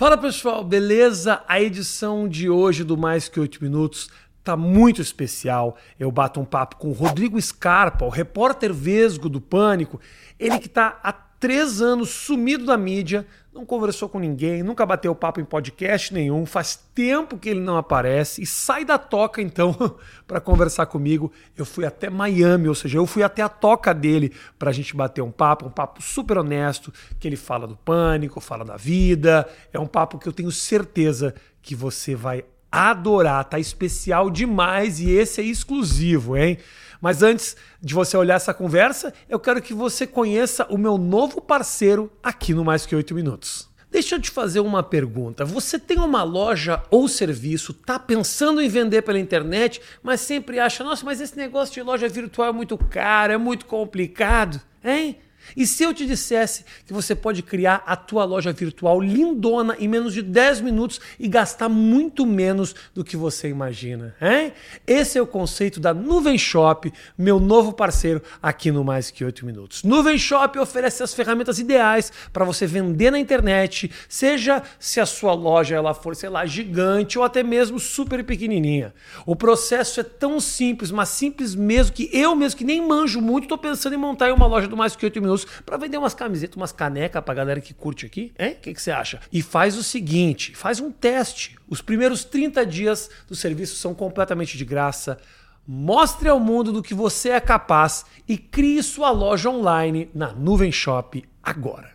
Fala pessoal, beleza? A edição de hoje do Mais Que 8 Minutos tá muito especial. Eu bato um papo com o Rodrigo Scarpa, o repórter vesgo do Pânico. Ele que tá há três anos sumido da mídia, não conversou com ninguém, nunca bateu papo em podcast nenhum, faz tempo que ele não aparece e sai da toca então para conversar comigo. Eu fui até Miami, ou seja, eu fui até a toca dele para a gente bater um papo, um papo super honesto, que ele fala do pânico, fala da vida. É um papo que eu tenho certeza que você vai adorar, tá especial demais e esse é exclusivo, hein? Mas antes de você olhar essa conversa, eu quero que você conheça o meu novo parceiro aqui no Mais Que 8 Minutos. Deixa eu te fazer uma pergunta. Você tem uma loja ou serviço, tá pensando em vender pela internet, mas sempre acha, nossa, mas esse negócio de loja virtual é muito caro, é muito complicado, hein? E se eu te dissesse que você pode criar a tua loja virtual lindona em menos de 10 minutos e gastar muito menos do que você imagina, hein? Esse é o conceito da Nuvem Shop, meu novo parceiro aqui no Mais Que 8 Minutos. Nuvem Shop oferece as ferramentas ideais para você vender na internet, seja se a sua loja ela for, sei lá, gigante ou até mesmo super pequenininha. O processo é tão simples, mas simples mesmo que eu mesmo que nem manjo muito, estou pensando em montar uma loja do Mais Que 8 Minutos para vender umas camisetas, umas canecas pra galera que curte aqui, hein? O que, você acha? E faz o seguinte, faz um teste. Os primeiros 30 dias do serviço são completamente de graça. Mostre ao mundo do que você é capaz e crie sua loja online na Nuvem Shop agora.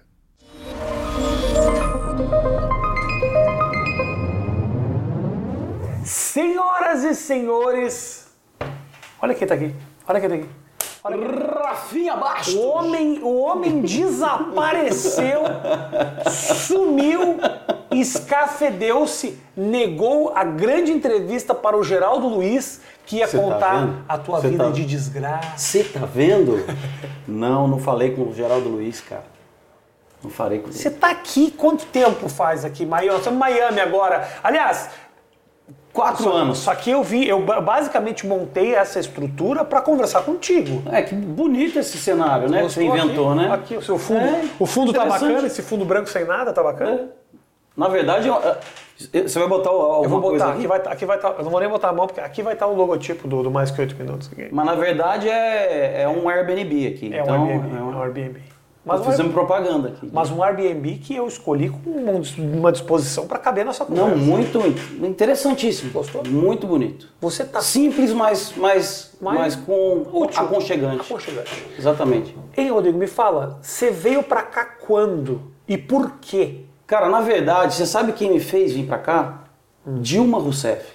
Senhoras e senhores, olha quem tá aqui. Olha quem tá aqui. Rafinha Bastos. O homem, o homem desapareceu, sumiu, escafedeu-se, negou a grande entrevista para o Geraldo Luiz, que ia Cê tá contar vendo? a tua Cê vida tá- de desgraça. Você tá vendo? não, não falei com o Geraldo Luiz, cara. Não falei com Você ele. tá aqui quanto tempo faz aqui? Miami? Estamos em Miami agora. Aliás, Quatro só, anos. Só que eu vi, eu ba- basicamente montei essa estrutura para conversar contigo. É, que bonito esse cenário, né? Que você inventou, aqui? né? Aqui, o seu fundo. É, o fundo tá bacana, esse fundo branco sem nada tá bacana. É. Na verdade, eu- você vai botar alguma Eu vou coisa botar, aqui? aqui vai, tá- aqui vai tá, eu não vou nem botar a mão, porque aqui vai estar o logotipo do, do Mais Que 8 Minutos. Aqui. Mas na verdade é, é um Airbnb aqui. É um então, Airbnb. é É um- um Airbnb. Mas um, propaganda aqui. mas um Airbnb que eu escolhi com um- uma disposição para caber na sua conversa. Não, muito interessantíssimo. Gostou? Muito bonito. Você tá Simples, mas, mas, Mais mas com útil. aconchegante. aconchegante. Exatamente. Ei, Rodrigo, me fala, você veio para cá quando e por quê? Cara, na verdade, você sabe quem me fez vir pra cá? Dilma Rousseff.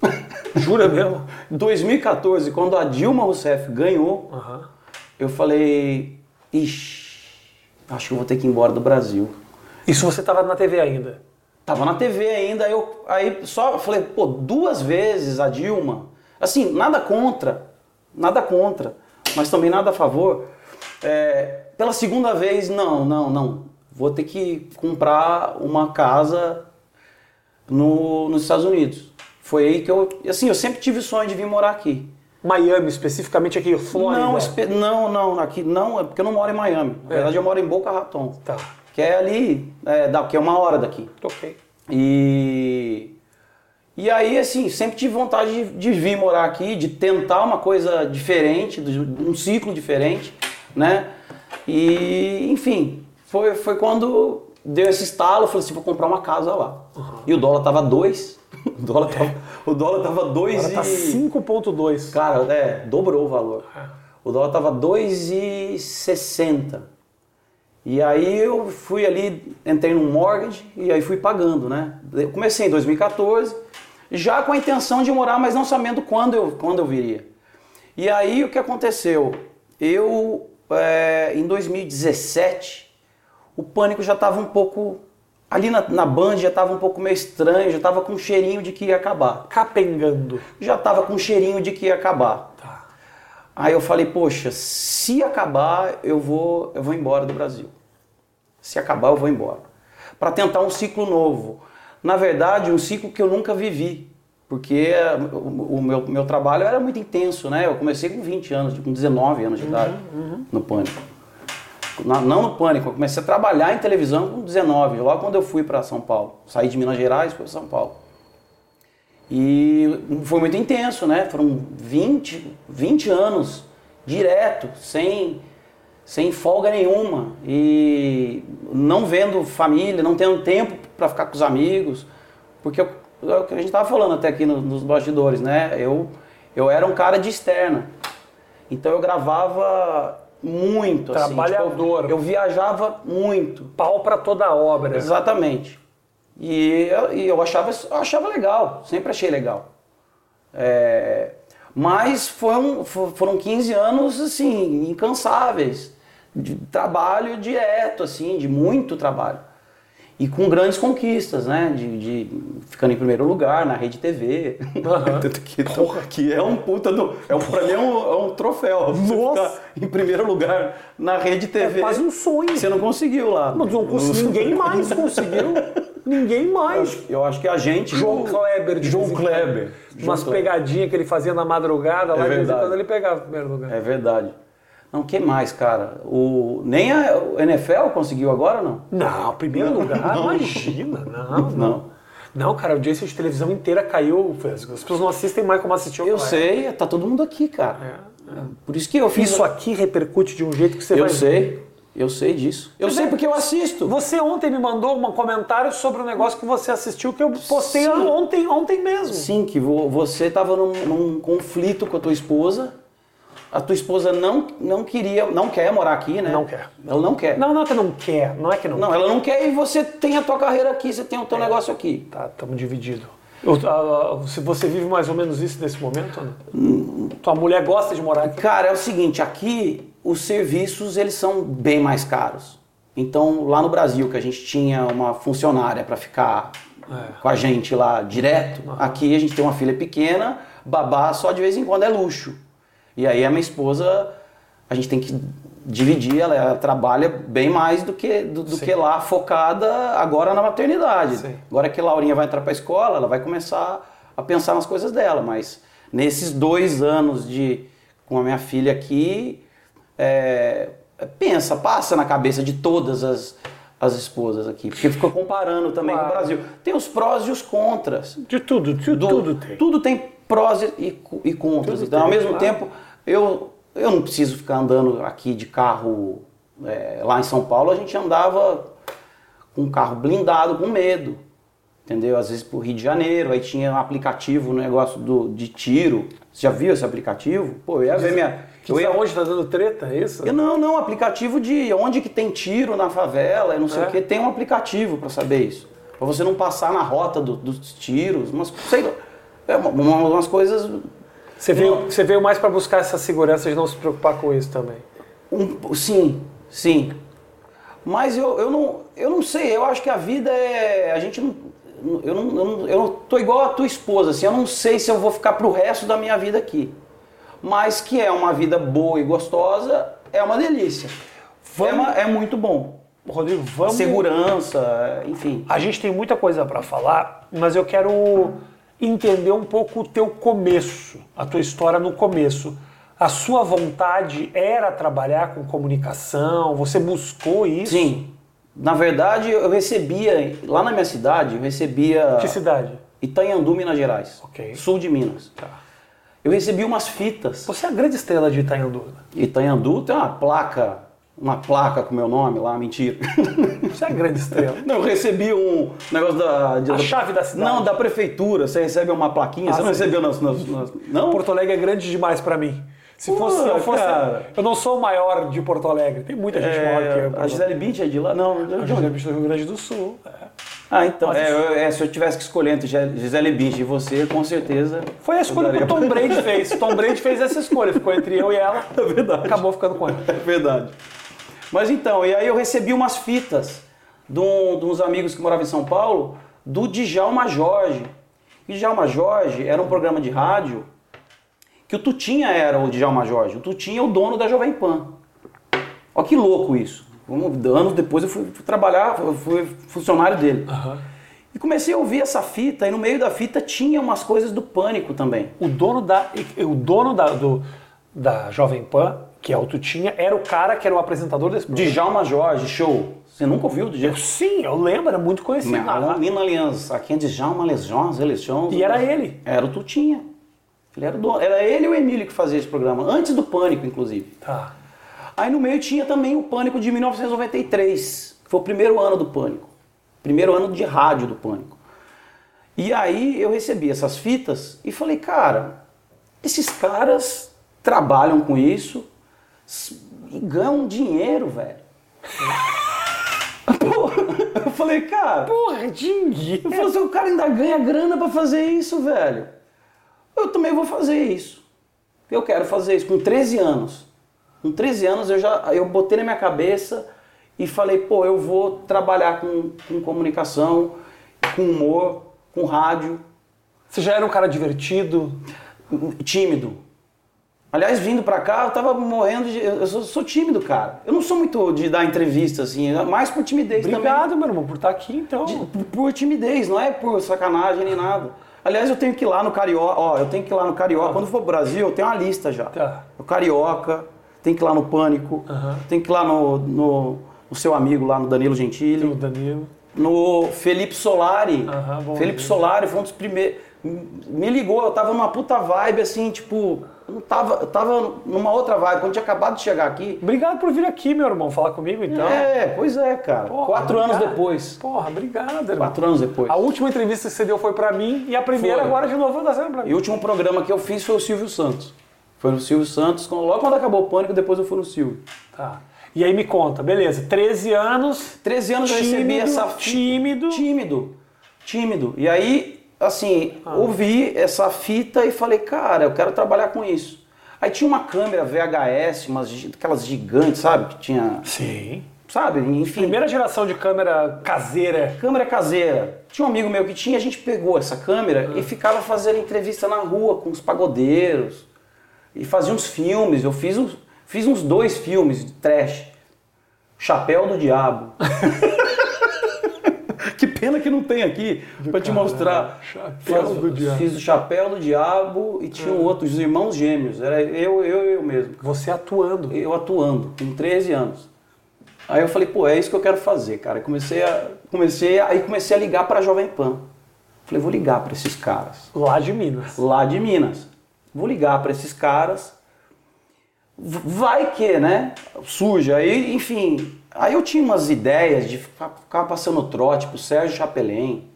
Jura mesmo? Em 2014, quando a Dilma Rousseff ganhou, Aham. eu falei, ixi, acho que eu vou ter que ir embora do Brasil. Isso você tava na TV ainda? Tava na TV ainda, eu aí só falei, pô, duas vezes a Dilma. Assim, nada contra, nada contra, mas também nada a favor. É, pela segunda vez, não, não, não. Vou ter que comprar uma casa no, nos Estados Unidos. Foi aí que eu, assim, eu sempre tive o sonho de vir morar aqui. Miami, especificamente aqui, Flórida. Não, espe- não, não, aqui não, é porque eu não moro em Miami. Na É. verdade, eu moro em Boca Raton, Tá, que é ali, é, da, que é uma hora daqui. ok. E, e aí, assim, sempre tive vontade de, de vir morar aqui, de tentar uma coisa diferente, um ciclo diferente, né? E, enfim, foi, foi quando deu esse estalo, eu falei assim, vou comprar uma casa lá. E o dólar tava dois, o dólar tava, o dólar tava dois Agora tá e... 5.2. Cara, é, dobrou o valor. É. O dólar tava 2,60. E aí eu fui ali, entrei num mortgage e aí fui pagando, né? Eu comecei em 2014, já com a intenção de morar, mas não sabendo quando eu, quando eu viria. E aí o que aconteceu? Eu, é, em 2017, o pânico já estava um pouco. Ali na, na Band já estava um pouco meio estranho, já estava com um cheirinho de que ia acabar. Capengando. Já estava com um cheirinho de que ia acabar. Tá. Aí eu falei, poxa, se acabar, eu vou, eu vou embora do Brasil. Se acabar, eu vou embora. Para tentar um ciclo novo. Na verdade, um ciclo que eu nunca vivi. Porque eh, o, meu, meu trabalho era muito intenso, né? Eu comecei com 20 anos, com 19 anos de idade, no Pânico. Não no pânico, eu comecei a trabalhar em televisão com 19, logo quando eu fui para São Paulo. Saí de Minas Gerais fui para São Paulo. E foi muito intenso, né? Foram 20, 20 anos direto, sem, sem folga nenhuma. E não vendo família, não tendo tempo para ficar com os amigos. Porque é o que a gente estava falando até aqui no- nos bastidores, né? Eu, eu era um cara de externa. Então eu gravava muito. assim, Trabalhador. tipo, eu, viajava muito. Pau pra toda a obra. Exatamente. E eu, e eu achava, eu achava legal, sempre achei legal. É, mas foram, fo- foram 15 anos, assim, incansáveis, de trabalho direto, assim, de muito trabalho. E com grandes conquistas, né? De, de ficando em primeiro lugar na Rede TV. Tanto que, que é um puta do. É um, pra mim é um, é um troféu. Nossa. ficar em primeiro lugar na Rede TV. É quase um sonho. Você não conseguiu lá. Mas não consegui- ninguém mais conseguiu. Ninguém Eu mais. acho, eu acho que a gente. João Kleber, de João em Kleber. Umas pegadinhas que ele fazia na madrugada, lá É de vez em quando ele pegava o primeiro lugar. É verdade. Não, que mais, cara? O, nem a o NFL conseguiu agora, não? Não, primeiro lugar, não. imagina. Não, não. Não. Cara, a audiência de televisão inteira caiu. As pessoas não assistem mais como assistiam. Eu naquela sei, tá todo mundo aqui, cara. É, Por isso que eu fiz. Isso aqui repercute de um jeito que você eu vai sei, eu sei disso. Eu Mas sei é- porque eu assisto. Você ontem me mandou um comentário sobre um negócio que você assistiu que eu postei Sim. ontem, ontem mesmo. Sim, que vo- você tava num, num conflito com a tua esposa. A tua esposa não, não queria, não quer morar aqui, né? Não quer. Ela não quer. Não, não é que não quer, não é que não, Não, ela não quer e você tem a tua carreira aqui, você tem o teu É. negócio aqui. Tá, estamos divididos. Eu- ah, se você vive mais ou menos isso nesse momento, Ana? Tua mulher gosta de morar aqui? Cara, é o seguinte, aqui os serviços eles são bem mais caros. Então, lá no Brasil, que a gente tinha uma funcionária para ficar É. com a gente lá direto, aqui a gente tem uma filha pequena, babá só de vez em quando é luxo. E aí a minha esposa, a gente tem que dividir, ela, ela trabalha bem mais do que, do, do que lá, focada agora na maternidade. Sim. Agora que a Laurinha vai entrar para a escola, ela vai começar a pensar nas coisas dela, mas nesses dois anos de com a minha filha aqui, é, pensa, passa na cabeça de todas as, as esposas aqui, porque ficou comparando também com o Claro. Brasil. Tem os prós e os contras. De tudo, de Do- tudo tem. Tudo tem prós e, e contras. Então, ao mesmo tempo, eu, eu não preciso ficar andando aqui de carro. é, lá em São Paulo, a gente andava com um carro blindado, com medo. Entendeu? Às vezes pro Rio de Janeiro, aí tinha um aplicativo, um negócio do, de tiro. Você já viu esse aplicativo? Pô, eu ia ver minha. Que Eu ia, onde tá dando treta, é isso? eu, não, não, aplicativo de onde que tem tiro na favela, eu não sei É? o que, tem um aplicativo para saber isso. Pra você não passar na rota do- dos tiros, umas, sei lá, é, uma- uma- umas coisas. Você veio, você veio mais para buscar essa segurança de não se preocupar com isso também. um- sim, sim. Mas eu, eu, não, eu não sei, eu acho que a vida é. A gente não. Eu não, eu não. Eu não tô igual a tua esposa, assim, eu não sei se eu vou ficar pro resto da minha vida aqui. Mas que é uma vida boa e gostosa, é uma delícia. É, Vamos- uma- é muito bom. Rodrigo, vamos. Segurança, enfim. A gente tem muita coisa para falar, mas eu quero entender um pouco o teu começo, a tua história no começo. A sua vontade era trabalhar com comunicação? Você buscou isso? Sim. Na verdade, eu recebia, lá na minha cidade, eu recebia Que cidade? Itanhandu, Minas Gerais. Ok. Sul de Minas. Tá. Eu recebia umas fitas. Você é a grande estrela de Itanhandu. né? Itanhandu tem uma placa, uma placa com meu nome lá, mentira. Você é grande estrela. Não, eu recebi um negócio da. de- A chave da cidade. Não, da prefeitura. Você recebe uma plaquinha, Ah, você não sim. recebeu nas. nas- nas- não? Porto Alegre é grande demais para mim. Se Pô, fosse, eu fosse, cara. eu não sou o maior de Porto Alegre. Tem muita gente maior que eu. É, a Gisele Bündchen é de lá? Não, A? Gisele do Rio Grande do Sul. é. Ah, então. É, eu- é, se eu tivesse que escolher entre Gis- Gisele Bündchen e você, com certeza. Foi a escolha que o Tom Brady fez. Tom Brady fez essa escolha. Ficou entre eu e ela. É verdade. Acabou ficando com ela. É verdade. Mas então, e aí eu recebi umas fitas de, um- de uns amigos que moravam em São Paulo, do Djalma Jorge. E o Djalma Jorge era um programa de rádio que o Tutinha era o Djalma Jorge. O Tutinha é o dono da Jovem Pan. Olha que louco isso. Um- Anos depois eu fui, fui trabalhar, fui funcionário dele. E comecei a ouvir essa fita, e no meio da fita tinha umas coisas do pânico também. O dono da, o dono da, do, da Jovem Pan Que é o Tutinha, era o cara que era o apresentador desse programa. Djalma Jorge, show. Você nunca ouviu do Djalma? Sim, eu lembro, era muito conhecido. Não, Mina Aliança. Aqui é Djalma Lesões, Eleições. E era ele. Era o Tutinha. Ele era, o dono. era ele e o Emílio que fazia esse programa, antes do Pânico, inclusive. Tá. Aí no meio tinha também o Pânico de 1993, que foi o primeiro ano do Pânico. Primeiro ano de rádio do Pânico. E aí eu recebi essas fitas e falei, cara, esses caras trabalham com isso e ganham dinheiro, velho. Porra, eu falei, cara. Porra, dinheiro. Eu falei assim, o cara ainda ganha grana pra fazer isso, velho. Eu também vou fazer isso. Eu quero fazer isso com 13 anos. Com 13 anos eu já eu botei na minha cabeça e falei, pô, eu vou trabalhar com, com comunicação, com humor, com rádio. Você já era um cara divertido? Tímido. Aliás, vindo pra cá, eu tava morrendo de. Eu sou, sou tímido, cara. Eu não sou muito de dar entrevista, assim, mais por timidez Obrigado, também. meu irmão, por estar aqui, então. De- por, por timidez, não é por sacanagem nem nada. Aliás, eu tenho que ir lá no Carioca. Ó, eu tenho que ir lá no Carioca. Quando for pro Brasil, eu tenho uma lista já. Tá. O Carioca, tem que ir lá no Pânico, Aham. tem que ir lá no, no, no seu amigo, lá no Danilo O Gentili, Danilo. No Felipe Solari. Bom Felipe ver. Solari foi um dos primeiros. Me ligou, eu tava numa puta vibe assim, tipo. Eu não tava, eu tava numa outra vibe. Quando tinha acabado de chegar aqui. Obrigado por vir aqui, meu irmão, falar comigo, então. É, pois é, cara. Porra, Quatro anos obrigado. depois. Porra, obrigado, irmão. Quatro anos depois. A última entrevista que você deu foi pra mim e a primeira Foi. agora de novo tá sendo pra E mim. o último programa que eu fiz foi o Silvio Santos. Foi no Silvio Santos, logo quando acabou o pânico, depois eu fui no Silvio. Tá. E aí me conta, beleza, 13 anos, 13 anos eu recebi tímido, essa fita. tímido. Tímido. Tímido. E aí, assim, Ah. ouvi essa fita e falei, cara, eu quero trabalhar com isso. Aí tinha uma câmera VHS, umas, aquelas gigantes, sabe? Que tinha. Sim. Sabe? Enfim. Primeira geração de câmera caseira. Câmera caseira. Tinha um amigo meu que tinha, a gente pegou essa câmera Ah. e ficava fazendo entrevista na rua com os pagodeiros. E fazia uns filmes. Eu fiz uns, fiz uns dois filmes de trash. Chapéu do Diabo. que pena que não tem aqui pra te mostrar. Chapéu Fiz- do Diabo. Fiz o Chapéu do Diabo e tinha um outro, os irmãos gêmeos. Era eu, eu e eu mesmo Você atuando. eu atuando, com 13 anos. Aí eu falei, pô, é isso que eu quero fazer, cara. Comecei a, comecei a, aí comecei a ligar para a Jovem Pan. Falei, vou ligar para esses caras, Lá de Minas. lá de Minas. Vou ligar para esses caras. Vai que, né? Surge. Aí, enfim. Aí eu tinha umas ideias de ficar, ficar passando trote pro Sérgio Chapelin.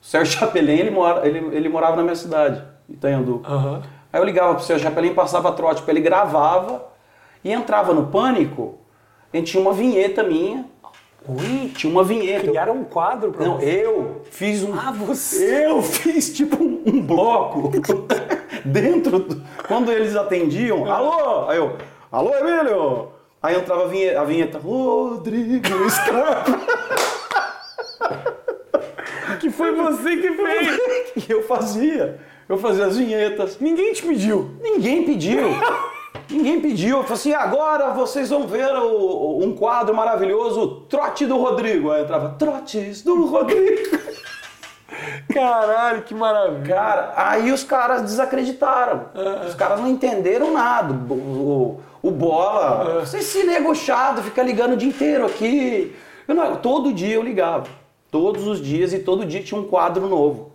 O Sérgio Chapelin, ele, mora, ele, ele morava na minha cidade, Itanhandu. Aham. Aí eu ligava pro seu Chapelin, passava trote pra ele, gravava e entrava no pânico. A gente tinha uma vinheta minha. Ui, Tinha uma vinheta. criaram um quadro pra Não, você. eu fiz um. Ah, você. Eu fiz tipo um, um bloco dentro. do- quando eles atendiam, alô! Aí eu, alô, Emílio! Aí entrava a vinheta, a vinheta Rodrigo Scarpa. Que foi você que fez. E eu fazia. Eu fazia as vinhetas. Ninguém te pediu. Ninguém pediu. Ninguém pediu. Eu falei assim, agora vocês vão ver o- um quadro maravilhoso, Trote do Rodrigo. Aí entrava, Trotes do Rodrigo. Caralho, que maravilha. Cara, aí os caras desacreditaram. Os caras não entenderam nada. O, o- o Bola, você se negociado, fica ligando o dia inteiro aqui. Eu não- todo dia eu ligava. Todos os dias e todo dia tinha um quadro novo.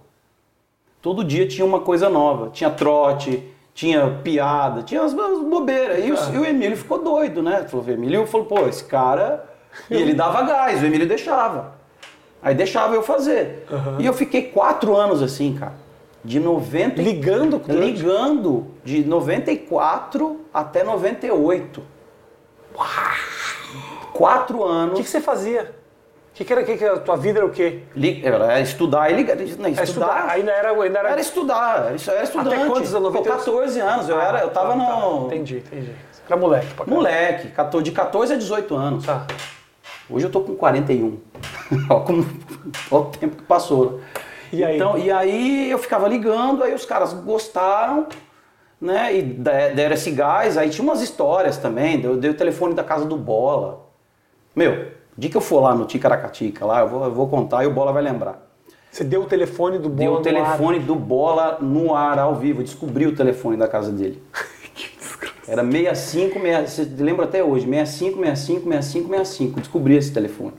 Todo dia tinha uma coisa nova. Tinha trote, tinha piada, tinha as, as bobeiras. E, o- e o Emílio ficou doido, né? Falou, o Emílio falou, pô, esse cara. E ele dava gás, o Emílio deixava. Aí deixava eu fazer. E eu fiquei quatro anos assim, cara. De 90 e- Ligando com ligando de 94 até 98. Quatro O anos. que, que você fazia? O que, que era? Que, que a tua vida era o quê? Era estudar e ligar. Não, Era estudar. estudar. Ainda era. Ainda era... Era estudar, era, era estudante. Até quantos anos? Pô, 98? 14 anos, eu, era, eu tava tá, tá. no. Entendi, entendi. Você era moleque pra caralho. Moleque, 14 de 14 a 18 anos. Tá. Hoje eu tô com 41. Olha como olha o tempo que passou. né? E aí? Então, e aí eu ficava ligando, aí os caras gostaram, né? E de- deram esse gás. Aí tinha umas histórias também. Eu dei o telefone da casa do Bola. Meu, dia que eu for lá no Ticaracatica, lá, eu vou, eu vou contar e o Bola vai lembrar. Você deu o telefone do Deu Bola o no ar. telefone do Bola no ar, ao vivo. Descobri o telefone da casa dele. Era 65, 65 você lembra até hoje, 65, 65, 65, 65. Descobri esse telefone.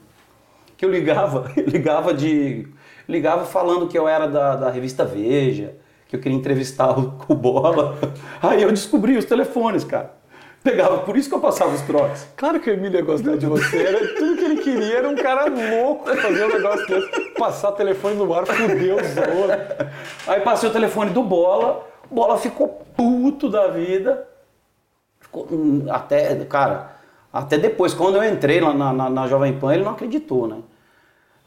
Que eu ligava, eu ligava de. Ligava falando que eu era da, da revista Veja, que eu queria entrevistar o, o Bola. Aí eu descobri os telefones, cara. Pegava, por isso que eu passava os trotes. Claro que o Emílio ia gostar de você. Era, tudo que ele queria era um cara louco fazer um negócio desse. Passar telefone no ar, fudeu os outros. Aí passei o telefone do Bola, o Bola ficou puto da vida. Hum, até, cara, até depois, quando eu entrei lá na, na, na Jovem Pan, ele não acreditou, né?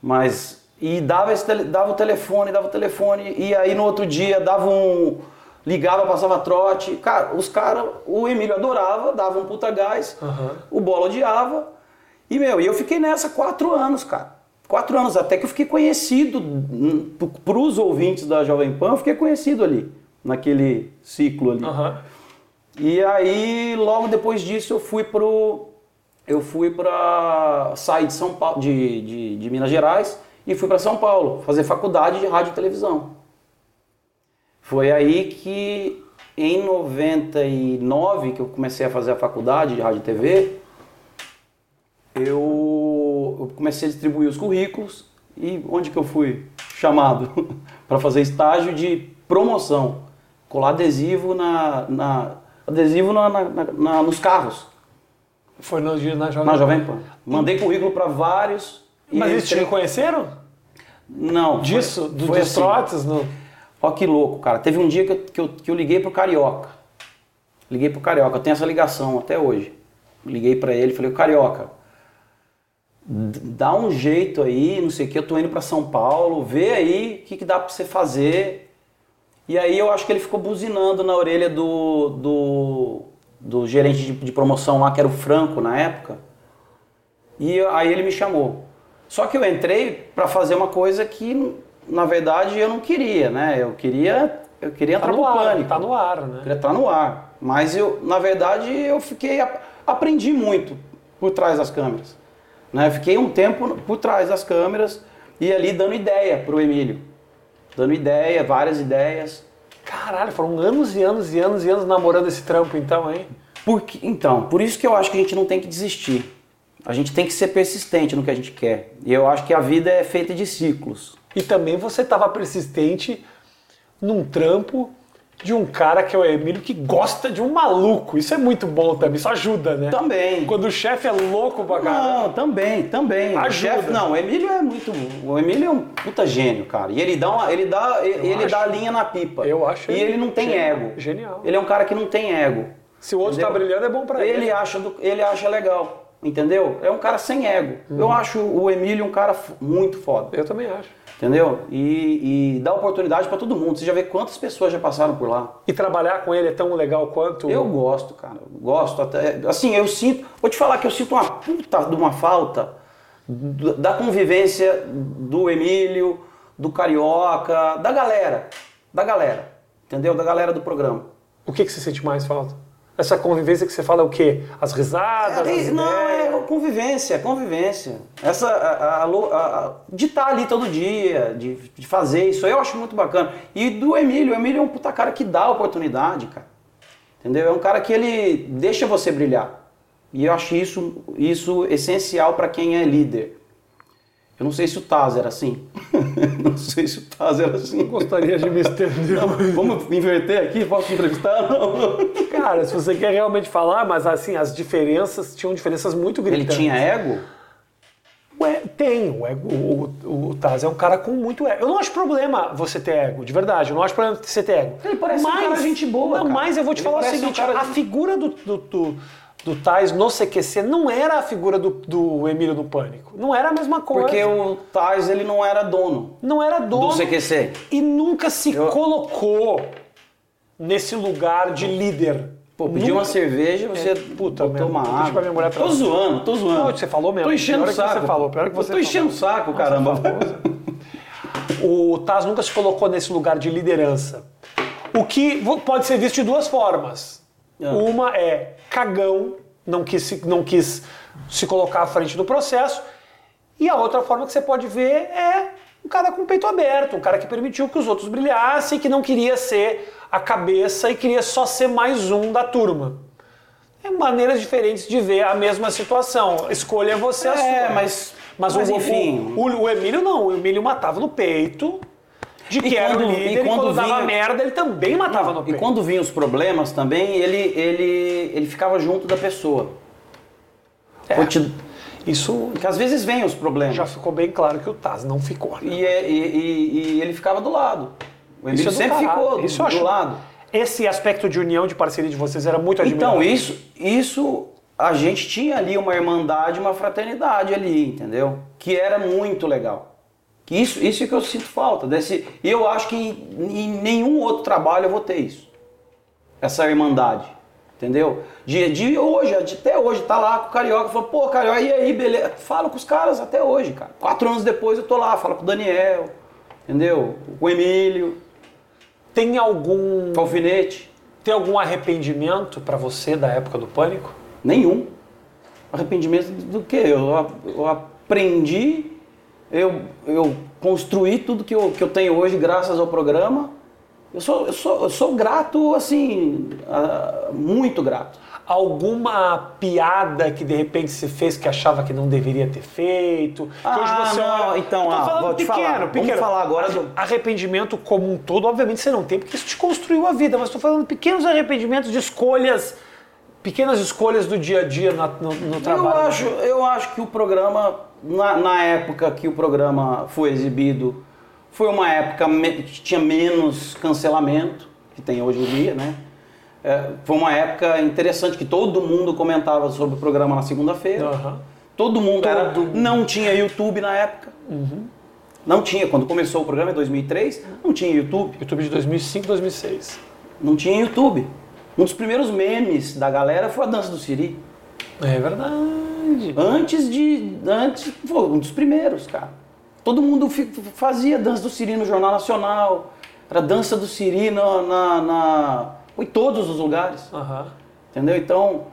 Mas, e dava, esse, dava o telefone, dava o telefone, e aí no outro dia dava um ligava, passava trote. Cara, os caras, o Emílio adorava, dava um puta gás, Uhum. o Bola odiava. E, meu, e eu fiquei nessa quatro anos, cara. Quatro anos, até que eu fiquei conhecido, hum, para os ouvintes da Jovem Pan, eu fiquei conhecido ali, naquele ciclo ali. Aham. E aí, logo depois disso, eu fui pro. Eu fui pra sair de São Paulo, de, de, de Minas Gerais e fui para São Paulo fazer faculdade de rádio e televisão. Foi aí que em 99 que eu comecei a fazer a faculdade de rádio e TV, eu, eu comecei a distribuir os currículos e onde que eu fui chamado para fazer estágio de promoção, colar adesivo na, na adesivo na, na- na- nos carros Foi no, na Jovem na Jovem Pan. Mandei currículo para vários. Mas eles te reconheceram? Não. foi- Disso? Do, foi dos assim. trotes? No... Ó que louco, cara. Teve um dia que eu, que eu, que eu liguei pro Carioca. Liguei pro Carioca, eu tenho essa ligação até hoje. Liguei pra ele, falei, Carioca, dá um jeito aí, não sei o que, eu tô indo pra São Paulo, vê aí o que, que dá pra você fazer. E aí eu acho que ele ficou buzinando na orelha do, do, do gerente de, de promoção lá, que era o Franco na época. E aí ele me chamou. Só que eu entrei pra fazer uma coisa que, na verdade, eu não queria, né? Eu queria, eu queria Tá entrar no ar, pânico. tá no ar, Eu né? queria estar no ar. Mas eu, na verdade, eu fiquei. Aprendi muito por trás das câmeras. Né? Fiquei um tempo por trás das câmeras e ali dando ideia pro Emílio. Dando ideia, várias ideias. Caralho, foram anos e anos e anos e anos namorando esse trampo então, hein? Porque, então, por isso que eu acho que a gente não tem que desistir. A gente tem que ser persistente no que a gente quer. E eu acho que a vida é feita de ciclos. E também você estava persistente num trampo de um cara que é o Emílio que gosta de um maluco. Isso é muito bom também, isso ajuda, né? Também. Quando o chefe é louco pra caralho. Não, também, também. O Ajuda. chefe, não, o Emílio é muito. O Emílio é um puta gênio, cara. E ele dá uma, ele dá, ele, ele acho. dá a linha na pipa. Eu acho E ele ele não tem genial, ego. genial. Ele é um cara que não tem ego. Se o outro tá Entendeu? brilhando, é bom pra ele. Ele acha, do- ele acha legal, entendeu? É um cara sem ego. Uhum. Eu acho o Emílio um cara muito foda. Eu também acho. Entendeu? E, e dá oportunidade pra todo mundo. Você já vê quantas pessoas já passaram por lá. E trabalhar com ele é tão legal quanto. Eu gosto, cara. Eu Gosto até. Assim, eu sinto. Vou te falar que eu sinto uma puta de uma falta da convivência do Emílio, do Carioca, da galera. Da galera. Entendeu? Da galera do programa. O que, que você sente mais falta? Essa convivência que você fala é o quê? As risadas? É, as não, ideias? é convivência, convivência. Essa, a- a- a- de estar ali todo dia, de, de fazer isso, eu acho muito bacana. E do Emílio, o Emílio é um puta cara que dá oportunidade, cara. Entendeu? É um cara que ele deixa você brilhar. E eu acho isso, isso essencial para quem é líder. Eu não sei se o Taz era assim. não sei se o Taz era assim. Gostaria de me estender. Não, vamos inverter aqui? Posso entrevistar? Não. Cara, se você quer realmente falar, mas assim, as diferenças tinham diferenças muito Ele gritantes. tinha ego? Ué, tem. O, ego, o, o, Taz é um cara com muito ego. Eu não acho problema você ter ego, de verdade. Eu não acho problema você ter ego. Ele parece um cara gente boa, Não, cara. mas eu vou te Ele falar o um seguinte: cara a de- figura do, do, do, do Taz no CQC não era a figura do, do Emílio no Pânico. Não era a mesma coisa. Porque o Taz ele não era dono Não era dono. do CQC. E nunca se Eu- colocou nesse lugar de líder. Pô, pedi uma cerveja, você É, puta botou uma água. pra minha mulher tô zoando, tô zoando. Não, você falou mesmo. Tô enchendo o é que você saco. falou, pior é que você tô enchendo o saco, caramba. O Taz nunca se colocou nesse lugar de liderança. O que pode ser visto de duas formas. Ah. Uma é cagão, não quis, se, não quis se colocar à frente do processo. E a outra forma que você pode ver é um cara com o peito aberto, um cara que permitiu que os outros brilhassem, que não queria ser a cabeça e queria só ser mais um da turma. É maneiras diferentes de ver a mesma situação. Escolha você a É, sua. mas- mas, mas o, enfim. O, o Emílio não. O Emílio matava no peito de que E era quando- o e líder. E quando, quando dava vinha- merda, ele também matava no E peito. quando vinham os problemas também, ele, ele, ele ficava junto da pessoa. É. Te- Isso Porque às vezes vêm os problemas. já ficou bem claro que o Taz não ficou. né? E, é- e- e- e ele ficava do lado. O Isso Emílio é do sempre ficou do, Isso eu acho- do lado. Esse aspecto de união, de parceria de vocês era muito admirável. Então, isso, isso a gente tinha ali uma irmandade, uma fraternidade ali, entendeu? Que era muito legal. Que isso, isso que eu sinto falta. Desse, e eu acho que em, em nenhum outro trabalho eu vou ter isso. Essa irmandade. Entendeu? De, de hoje, de até hoje, tá lá com o Carioca, fala, pô, Carioca, e aí, beleza? Falo com os caras até hoje, cara. Quatro anos depois eu tô lá, falo com o Daniel, entendeu? Com o Emílio, Tem algum com o Alfinete. tem algum arrependimento pra você da época do pânico? Nenhum. Arrependimento do quê? Eu, eu aprendi, eu, eu construí tudo que eu, que eu tenho hoje graças ao programa. Eu sou, eu sou, eu sou grato, assim, ah, muito grato. Alguma piada que de repente você fez que achava que não deveria ter feito? Ah, não, olha- então, ah, vou te pequeno, falar. Vamos pequeno. falar agora do- Arrependimento como um todo, obviamente você não tem, porque isso te construiu a vida, mas estou falando pequenos arrependimentos de escolhas, pequenas escolhas do dia a dia na- no, no trabalho. Eu acho, eu acho que o programa, na, na época que o programa foi exibido, foi uma época que tinha menos cancelamento, que tem hoje em dia, né? É, foi uma época interessante que todo mundo comentava sobre o programa na segunda-feira. Aham. Todo mundo era. Todo. Não tinha YouTube na época. Não tinha. Quando começou o programa em 2003, não tinha YouTube. YouTube de 2005, 2006. Não tinha YouTube. Um dos primeiros memes da galera foi a dança do Siri. É verdade. Antes de. Antes, pô, um dos primeiros, cara. Todo mundo fazia dança do Siri no Jornal Nacional. Era dança do Siri na. na, na- em todos os lugares. Aham. Entendeu? Então,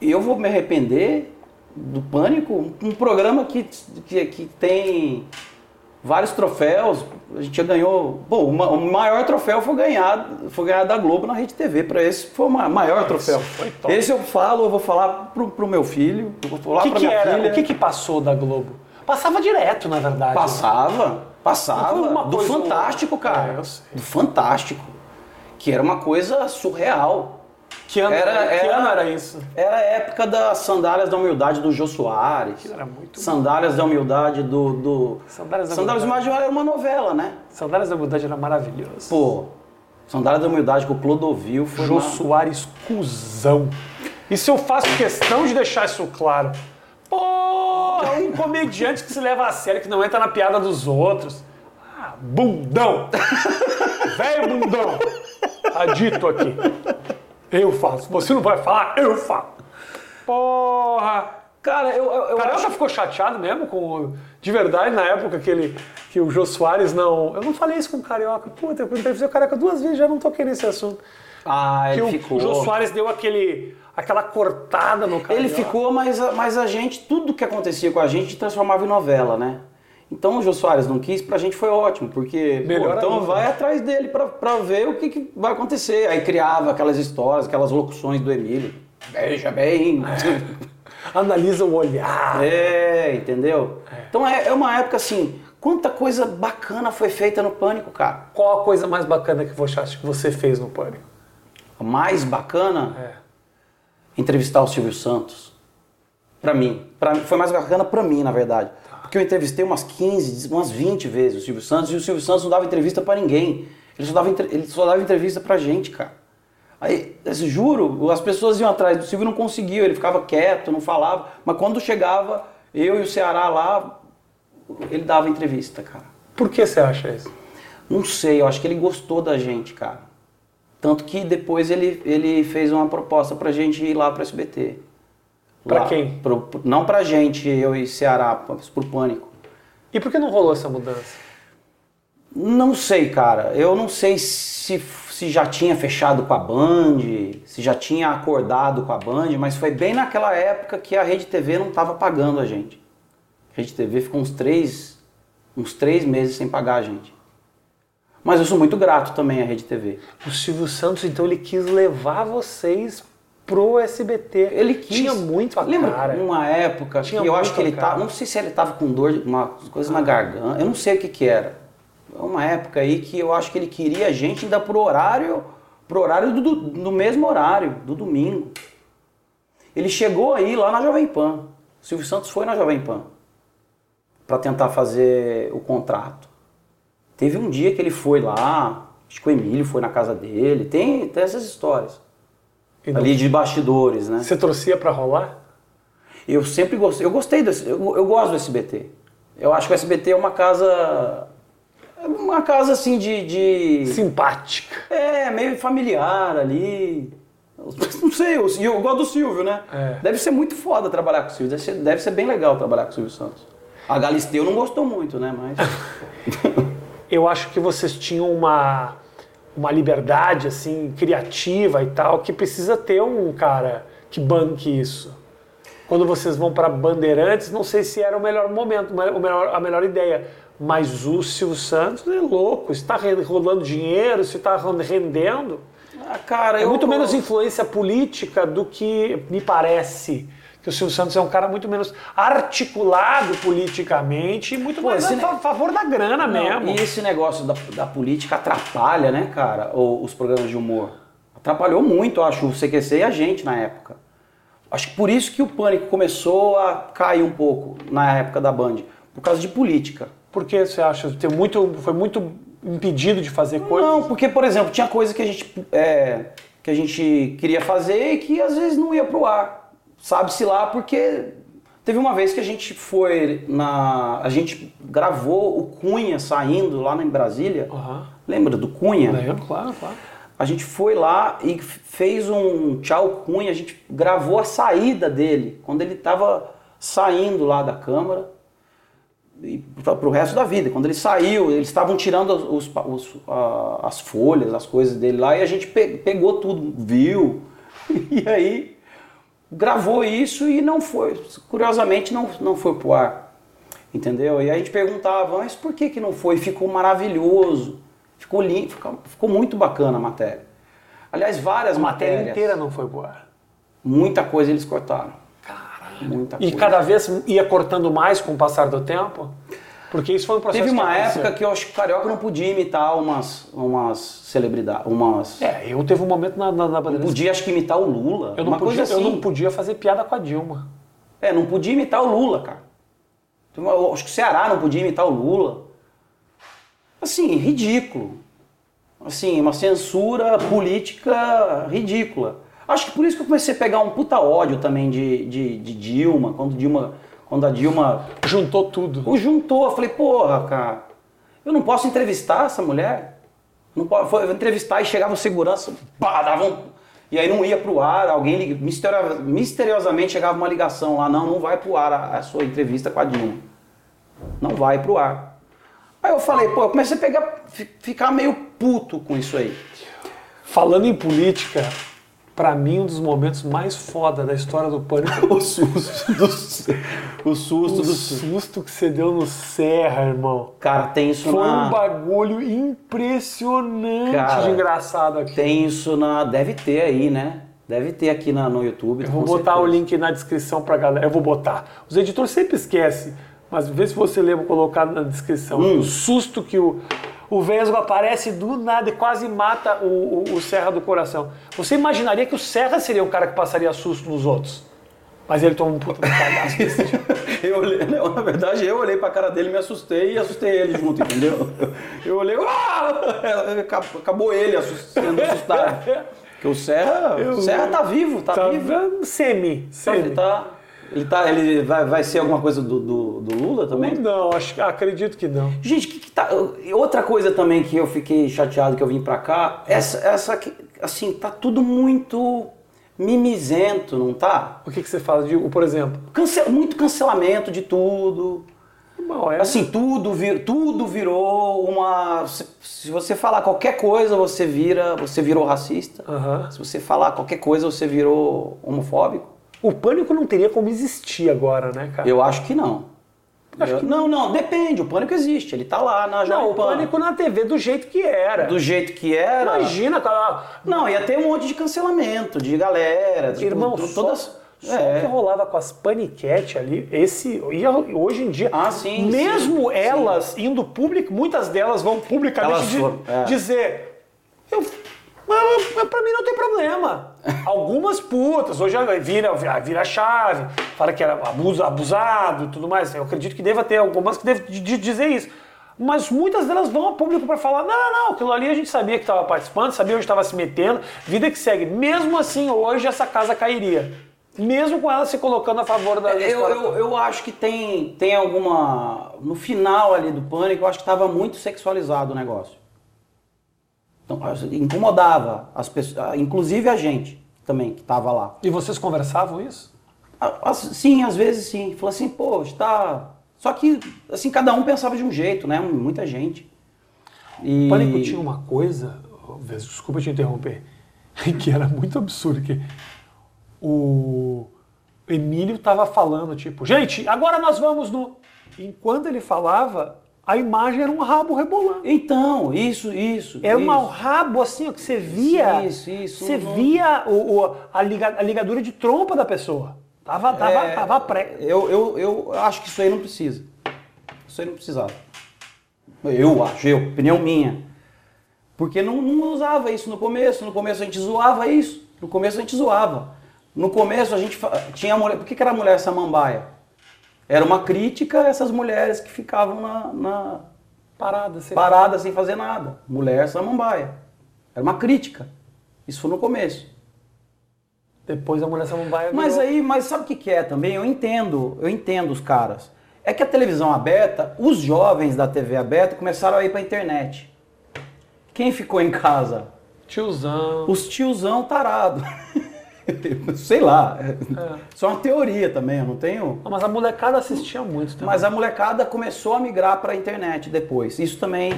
eu vou me arrepender do Pânico, um programa que, que, que tem vários troféus. A gente já ganhou. Bom, o ma- o maior troféu foi ganhado, foi ganhado da Globo na Rede TV. Para esse foi o ma- maior troféu. foi top. Esse eu falo, eu vou falar pro, pro meu filho, eu vou falar O que, pra que minha era? filha. O que, que passou da Globo? Passava direto, na verdade. né? Passava, passava. Foi uma do Fantástico, cara. É, eu sei. Do Fantástico. Que era uma coisa surreal. Que ano Era- que era- ano era isso? Era a época das sandálias da humildade do Jô Soares. Era muito Sandálias da humildade do. do... Sandálias da Sandálias Humildade. era uma novela, né? Sandálias da Humildade era maravilhoso. Pô, Sandálias da humildade com o Clodovil foi. Jô uma- Soares, cuzão. Isso eu faço questão de deixar isso claro. Pô, é um comediante que se leva a sério, que não entra na piada dos outros. Ah, bundão. Velho bundão. Tá dito aqui. Eu faço. Você não vai falar, eu falo. Porra. Cara, eu, eu, Carioca acho. ficou chateado mesmo com. De verdade, na época que, ele, que o Jô Soares não. Eu não falei isso com o Carioca. Puta, eu entrevistei o Carioca duas vezes, já não toquei nesse assunto. Ah, Que ele o, ficou. o Jô Soares deu aquele, aquela cortada no Carioca. Ele ficou, mas, mas a gente, tudo que acontecia com a gente transformava em novela, né? Então o Jô Soares não quis, pra gente foi ótimo, porque pô, Melhor então ainda. vai atrás dele pra, pra ver o que, que vai acontecer. Aí criava aquelas histórias, aquelas locuções do Emílio. Veja bem. Analisa o olhar. É, entendeu? Então é, é uma época assim, quanta coisa bacana foi feita no Pânico, cara. Qual a coisa mais bacana que você acha que você fez no Pânico? A mais bacana, É. entrevistar o Silvio Santos. Pra mim. Pra, foi mais bacana pra mim, na verdade. Porque eu entrevistei umas 15, umas 20 vezes o Silvio Santos e o Silvio Santos não dava entrevista pra ninguém. Ele só dava, ele só dava entrevista pra gente, cara. Aí, eu juro, as pessoas iam atrás do Silvio e não conseguiam, ele ficava quieto, não falava. Mas quando chegava eu e o Ceará lá, ele dava entrevista, cara. Por que você acha isso? Não sei, eu acho que ele gostou da gente, cara. Tanto que depois ele, ele fez uma proposta pra gente ir lá pro SBT. Pra Lá, quem? pro- não pra gente, eu e Ceará, pro Pânico. E por que não rolou essa mudança? Não sei, cara. Eu não sei se, se já tinha fechado com a Band, se já tinha acordado com a Band, mas foi bem naquela época que a Rede TV não estava pagando a gente. A Rede TV ficou uns três, uns três meses sem pagar a gente. Mas eu sou muito grato também à Rede TV. O Silvio Santos, então, ele quis levar vocês pro SBT. Ele quis. Tinha muito a Lembra cara. uma época Tinha que eu acho que ele tava. Não sei se ele tava com dor, uma coisa na garganta. Eu não sei o que que era. Uma época aí que eu acho que ele queria a gente ainda pro horário. Pro horário do, do, do mesmo horário, do domingo. Ele chegou aí lá na Jovem Pan. O Silvio Santos foi na Jovem Pan para tentar fazer o contrato. Teve um dia que ele foi lá, acho que o Emílio foi na casa dele. Tem, tem essas histórias. E não- Ali de bastidores, né? Você torcia pra rolar? Eu sempre gostei, eu gostei desse, eu, eu gosto do SBT. Eu acho que o SBT é uma casa, é uma casa assim de, de Simpática. é meio familiar ali. Não sei, eu, eu gosto do Silvio, né? É. Deve ser muito foda trabalhar com o Silvio, deve ser, deve ser bem legal trabalhar com o Silvio Santos. A Galisteu não gostou muito, né? Mas Eu acho que vocês tinham uma, uma liberdade assim criativa e tal que precisa ter um cara que banque isso. Quando vocês vão para Bandeirantes, não sei se era o melhor momento, o melhor, a melhor ideia. Mas o Silvio Santos é louco, está rolando dinheiro, se está rendendo. ah, cara, É eu muito menos influência política do que me parece. Que o Silvio Santos é um cara muito menos articulado politicamente e muito Pô, mais a ne- fa- favor da grana Não, mesmo. E esse negócio da, da política atrapalha, né, cara, o- os programas de humor. Atrapalhou muito, eu acho, o CQC e a gente na época. Acho que por isso que o pânico começou a cair um pouco na época da Band, por causa de política. Por que você acha? Tem muito, foi muito impedido de fazer coisas? Não, porque, por exemplo, tinha coisa que a gente, é, que a gente queria fazer e que às vezes não ia pro ar. Sabe-se lá, porque teve uma vez que a gente foi na. A gente gravou o Cunha saindo lá em Brasília. Aham. Lembra do Cunha? Lembro, claro, claro. A gente foi lá e fez um tchau Cunha, a gente gravou a saída dele, quando ele estava saindo lá da Câmara e para o resto da vida. Quando ele saiu, eles estavam tirando os- os- as folhas, as coisas dele lá, e a gente pe- pegou tudo, viu, e aí gravou isso e não foi, curiosamente não, não foi pro ar, entendeu? E a gente perguntava, mas por que que não foi? Ficou maravilhoso, ficou lindo, ficou, ficou muito bacana a matéria. Aliás, várias A matéria matérias, inteira não foi pro ar. muita coisa eles cortaram, Caralho. muita E coisa. cada vez ia cortando mais com o passar do tempo? Porque isso foi um processo Teve uma que época que eu acho que o Carioca não podia imitar umas, umas celebridades, umas... É, eu teve um momento na, na, na Não Bandeirantes podia, acho que, imitar o Lula. eu não, uma podia, coisa assim. eu não podia fazer piada com a Dilma. É, não podia imitar o Lula, cara. Uma- eu Acho que o Ceará não podia imitar o Lula. Assim, ridículo. Assim, uma censura política ridícula. Acho que por isso que eu comecei a pegar um puta ódio também de, de, de Dilma, quando Dilma. Quando a Dilma Juntou tudo. o juntou, eu falei, porra, cara, eu não posso entrevistar essa mulher. Não posso, foi entrevistar e chegava o segurança, pá, dava um, e aí não ia pro ar, alguém lig- misterio- misteriosamente chegava uma ligação lá, não, não vai pro ar a, a sua entrevista com a Dilma. Não vai pro ar. Aí eu falei, pô, eu comecei a pegar, fi- ficar meio puto com isso aí. Falando em política, pra mim um dos momentos mais foda da história do Pânico O susto do, o susto o do susto que você deu no Serra, irmão. Cara, tem isso Foi na... um bagulho impressionante Cara, de engraçado aqui. Tem isso na. Deve ter aí, né? Deve ter aqui na, no YouTube. Eu vou botar o certeza. link na descrição pra galera. Eu vou botar. Os editores sempre esquecem, mas vê se você lembra colocar na descrição. Hum. O susto que o, o Vesgo aparece do nada e quase mata o, o, o Serra do coração. Você imaginaria que o Serra seria um cara que passaria susto nos outros. Mas ele toma um puta de palhaço desse. Eu olhei, não, na verdade, eu olhei pra cara dele, me assustei e assustei ele junto, entendeu? Eu olhei, ah! acabou ele sendo assustado. Porque o Serra, o Serra tá vivo, tá, Tá vivo. Semi. Tá, semi. ele tá, ele tá, ele vai, vai ser alguma coisa do, do, do Lula também? Não, acho, acredito que não. Gente, que, que tá, outra coisa também que eu fiquei chateado que eu vim pra cá, essa, essa que- assim, tá tudo muito mimizento, não tá? O que, que você fala? Digo, por exemplo, Cance- muito cancelamento de tudo. Bom, é- Assim, tudo, vir, tudo virou uma. Se, se você falar qualquer coisa, você vira. Você virou racista. Aham. Se você falar qualquer coisa, você virou homofóbico. O pânico não teria como existir agora, né, cara? Eu acho que não. Eu- não, não, depende. O pânico existe. Ele tá lá na Não, Jovem o Pan. pânico na TV do jeito que era. Do jeito que era. Imagina, cara. Não, ia ter um monte de cancelamento de galera. tipo, Irmão, to- só, todas. só É. o que rolava com as paniquete ali, esse. E hoje em dia, Ah, sim, mesmo sim, elas indo público, muitas delas vão publicamente Elas foram, é. dizer. Eu, mas, mas pra mim não tem problema. Algumas putas, hoje vira, vira chave, fala que era abuso, abusado e tudo mais. Eu acredito que deva ter algumas que devem de- de dizer isso. Mas muitas delas vão a público para falar: não, não, não, aquilo ali a gente sabia que estava participando, sabia onde estava se metendo, vida que segue. Mesmo assim, hoje essa casa cairia. Mesmo com ela se colocando a favor da. da Eu, eu, eu acho que tem, tem alguma. No final ali do pânico, eu acho que estava muito sexualizado o negócio. Então, assim, incomodava as pessoas, inclusive a gente também, que estava lá. E vocês conversavam isso? Sim, às vezes sim. Falou assim, pô, está. Só que, assim, cada um pensava de um jeito, né? Muita gente. E... O Pânico tinha uma coisa, desculpa te interromper, que era muito absurdo, que o Emílio tava falando, tipo, gente, agora nós vamos no... Enquanto ele falava, a imagem era um rabo rebolando. Então, isso, isso. Era um isso. rabo assim, ó, que você via. Isso, isso, Você uhum. via o, o- a, liga- a ligadura de trompa da pessoa. Tava, tava, É, tava pré. Eu, eu, eu acho que isso aí não precisa. Isso aí não precisava. Eu acho, eu, opinião minha. Porque não, não usava isso no começo. No começo a gente zoava isso. No começo a gente zoava. No começo a gente tinha a mulher. Por que, que era a mulher samambaia? Era uma crítica a essas mulheres que ficavam na, na Parada, você... parada sem fazer nada. Mulher samambaia. Era uma crítica. Isso foi no começo. Depois a mulher samambaia Mas virou- aí, mas sabe o que, que é também? Eu entendo, eu entendo os caras. É que a televisão aberta, os jovens da TV aberta começaram a ir pra internet. Quem ficou em casa? Tiozão. Os tiozão tarado. Sei lá. É uma teoria também, eu não tenho. Não, mas a molecada assistia muito também. Mas a molecada começou a migrar pra internet depois. Isso também.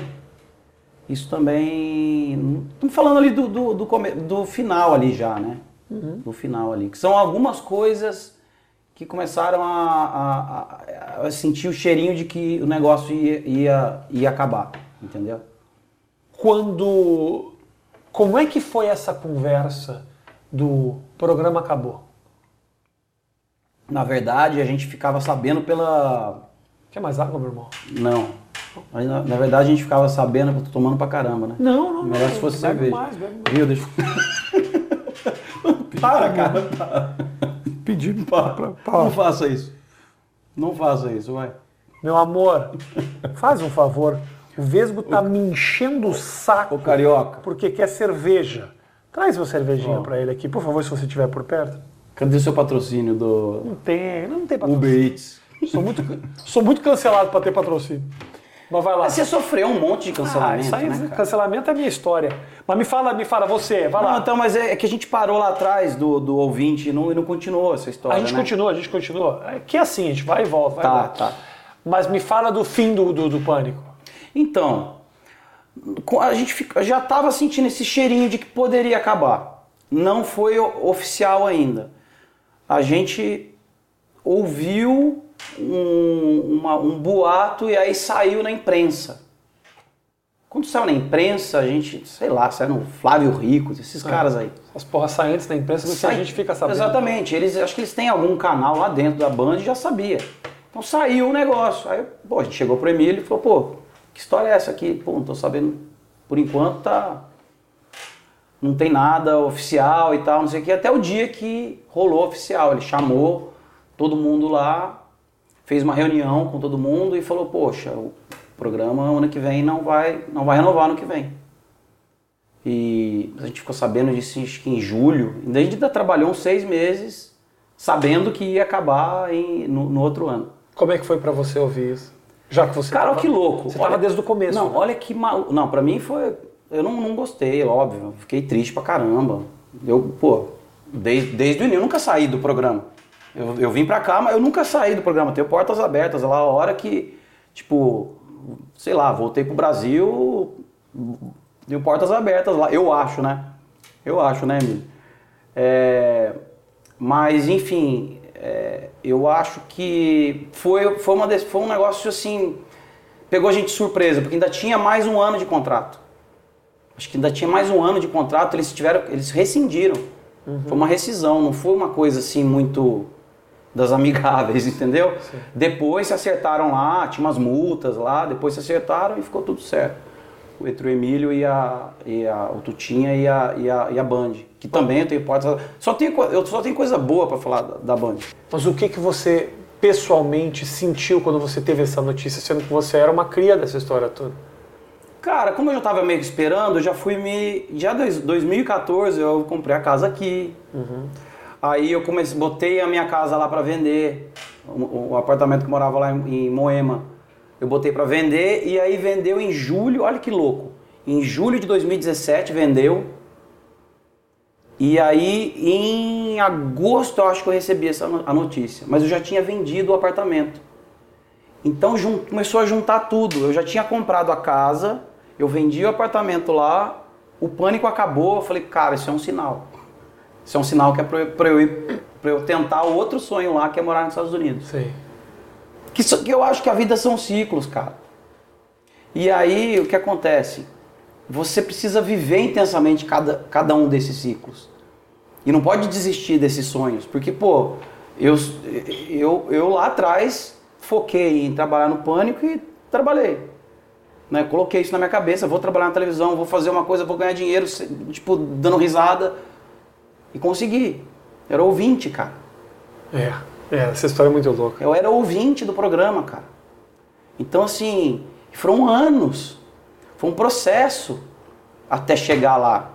Isso também. Estamos falando ali do, do, do, come- do final ali já, né? Do final ali. Que são algumas coisas que começaram a, a- a- a sentir o cheirinho de que o negócio ia, ia, ia acabar. Entendeu? Quando. Como é que foi essa conversa do programa acabou? Na verdade, a gente ficava sabendo pela. Quer mais água, meu irmão? Não. Mas, Na, na verdade, a gente ficava sabendo que eu tô tomando pra caramba, né? Não, não. Melhor não, se fosse cerveja. mais, bebe mais. Viu? Deixa... para, cara. Pedir Para. Não faça isso. Não faça isso, vai. Meu amor, faz um favor. O Vesgo tá me enchendo o saco Ô, carioca. porque quer cerveja. Traz uma cervejinha Ó. pra ele aqui, por favor, se você estiver por perto. Cadê o seu patrocínio do Não tem, não tem Uber patrocínio. Eats? Sou muito, sou muito cancelado pra ter patrocínio. Mas vai lá. Mas você sofreu um monte de Ah, cancelamento, isso aí, né, cancelamento é minha história. Mas me fala, me fala, você, vai Não, lá. então, mas é, é que a gente parou lá atrás do, do ouvinte e não, e não continuou essa história, a gente né? continua, a gente continua. É que é assim, a gente vai e volta, vai Tá, volta. tá. Mas me fala do fim do, do, do pânico. Então, a gente já estava sentindo esse cheirinho de que poderia acabar. Não foi oficial ainda. A gente ouviu um, uma- um boato e aí saiu na imprensa. Quando saiu na imprensa, a gente, sei lá, saiu no Flávio Rico, esses caras aí. As porras saem antes da imprensa do que a gente fica sabendo. Exatamente. Eles, acho que eles têm algum canal lá dentro da Band e já sabia. Então saiu o negócio. Aí, pô, a gente chegou pro Emílio e falou, pô, que história é essa aqui? Pô, não tô sabendo. Por enquanto tá. Não tem nada oficial e tal, não sei o que. Até o dia que rolou oficial. Ele chamou todo mundo lá, fez uma reunião com todo mundo e falou, poxa, o programa ano que vem não vai, não vai renovar ano que vem. E a gente ficou sabendo disso acho que em julho. Ainda a gente ainda trabalhou uns seis meses sabendo que ia acabar em- no, no outro ano. Como é que foi pra você ouvir isso? Já que você Cara, tava- que louco. Você tava desde o começo. Não, né? olha que maluco. Não, pra mim foi. Eu não, não gostei, óbvio. Fiquei triste pra caramba. Eu, pô, desde, desde o início, eu nunca saí do programa. Eu, eu vim pra cá, mas eu nunca saí do programa. Tenho portas abertas lá, a hora que, tipo, sei lá, voltei pro Brasil, deu portas abertas lá. Eu acho, né? Eu acho, né, Emílio? É, mas, enfim, é, eu acho que foi, foi, uma, foi um negócio assim. Pegou a gente de surpresa, porque ainda tinha mais um ano de contrato. Acho que ainda tinha mais um ano de contrato, eles tiveram. Eles rescindiram. Uhum. Foi uma rescisão, não foi uma coisa assim muito das amigáveis, entendeu? Sim. Depois se acertaram lá, tinha umas multas lá, depois se acertaram e ficou tudo certo. Entre o Emílio e a, e a o Tutinha e a, e a, e a Band, que também eu tenho hipótese. Só tenho, eu só tenho coisa boa para falar da, da Band. Mas o que, que você pessoalmente sentiu quando você teve essa notícia, sendo que você era uma cria dessa história toda? Cara, como eu já estava meio que esperando, eu já fui me. Já em 2014 eu comprei a casa aqui. Uhum. Aí eu comecei, botei a minha casa lá para vender, o, o, apartamento que morava lá em, em Moema. Eu botei para vender e aí vendeu em julho, olha que louco. Em julho de 2017 vendeu. E aí em agosto eu acho que eu recebi essa a notícia, mas eu já tinha vendido o apartamento. Então começou a juntar tudo. Eu já tinha comprado a casa, eu vendi o apartamento lá, o pânico acabou, eu falei, cara, isso é um sinal. Isso é um sinal que é para eu, ir, eu tentar outro sonho lá, que é morar nos Estados Unidos. Sim. Que, que eu acho que a vida são ciclos, cara. E aí, o que acontece? Você precisa viver intensamente cada, cada um desses ciclos. E não pode desistir desses sonhos. Porque, pô, eu, eu, eu lá atrás foquei em trabalhar no pânico e trabalhei. Né? Coloquei isso na minha cabeça, vou trabalhar na televisão, vou fazer uma coisa, vou ganhar dinheiro, tipo, dando risada e consegui. Era ouvinte, cara. É, é, essa história é muito louca. Eu era ouvinte do programa, cara. Então, assim, foram anos. Foi um processo até chegar lá.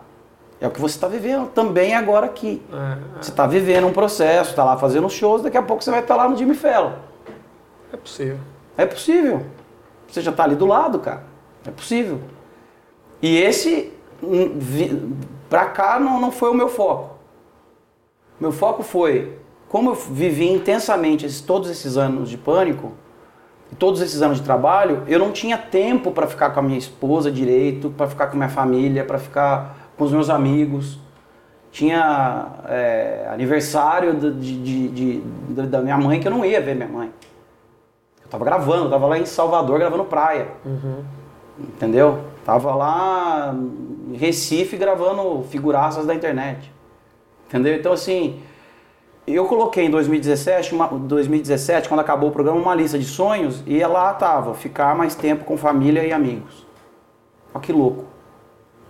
É o que você está vivendo também agora aqui. É, é. Você está vivendo um processo, está lá fazendo shows, daqui a pouco você vai estar tá lá no Jimmy Fallon. É possível. É possível. Você já está ali do lado, cara. É possível. E esse, hum, pra cá, não, não foi o meu foco. Meu foco foi, como eu vivi intensamente esses, todos esses anos de pânico, todos esses anos de trabalho, eu não tinha tempo para ficar com a minha esposa direito, para ficar com a minha família, para ficar com os meus amigos. Tinha é, aniversário de, de, de, da minha mãe que eu não ia ver minha mãe. Eu tava gravando, eu tava lá em Salvador gravando praia. Uhum. Entendeu? Tava lá em Recife gravando figuraças da internet. Entendeu? Então, assim, eu coloquei em 2017, uma, 2017, quando acabou o programa, uma lista de sonhos e lá tava ficar mais tempo com família e amigos. Olha que louco.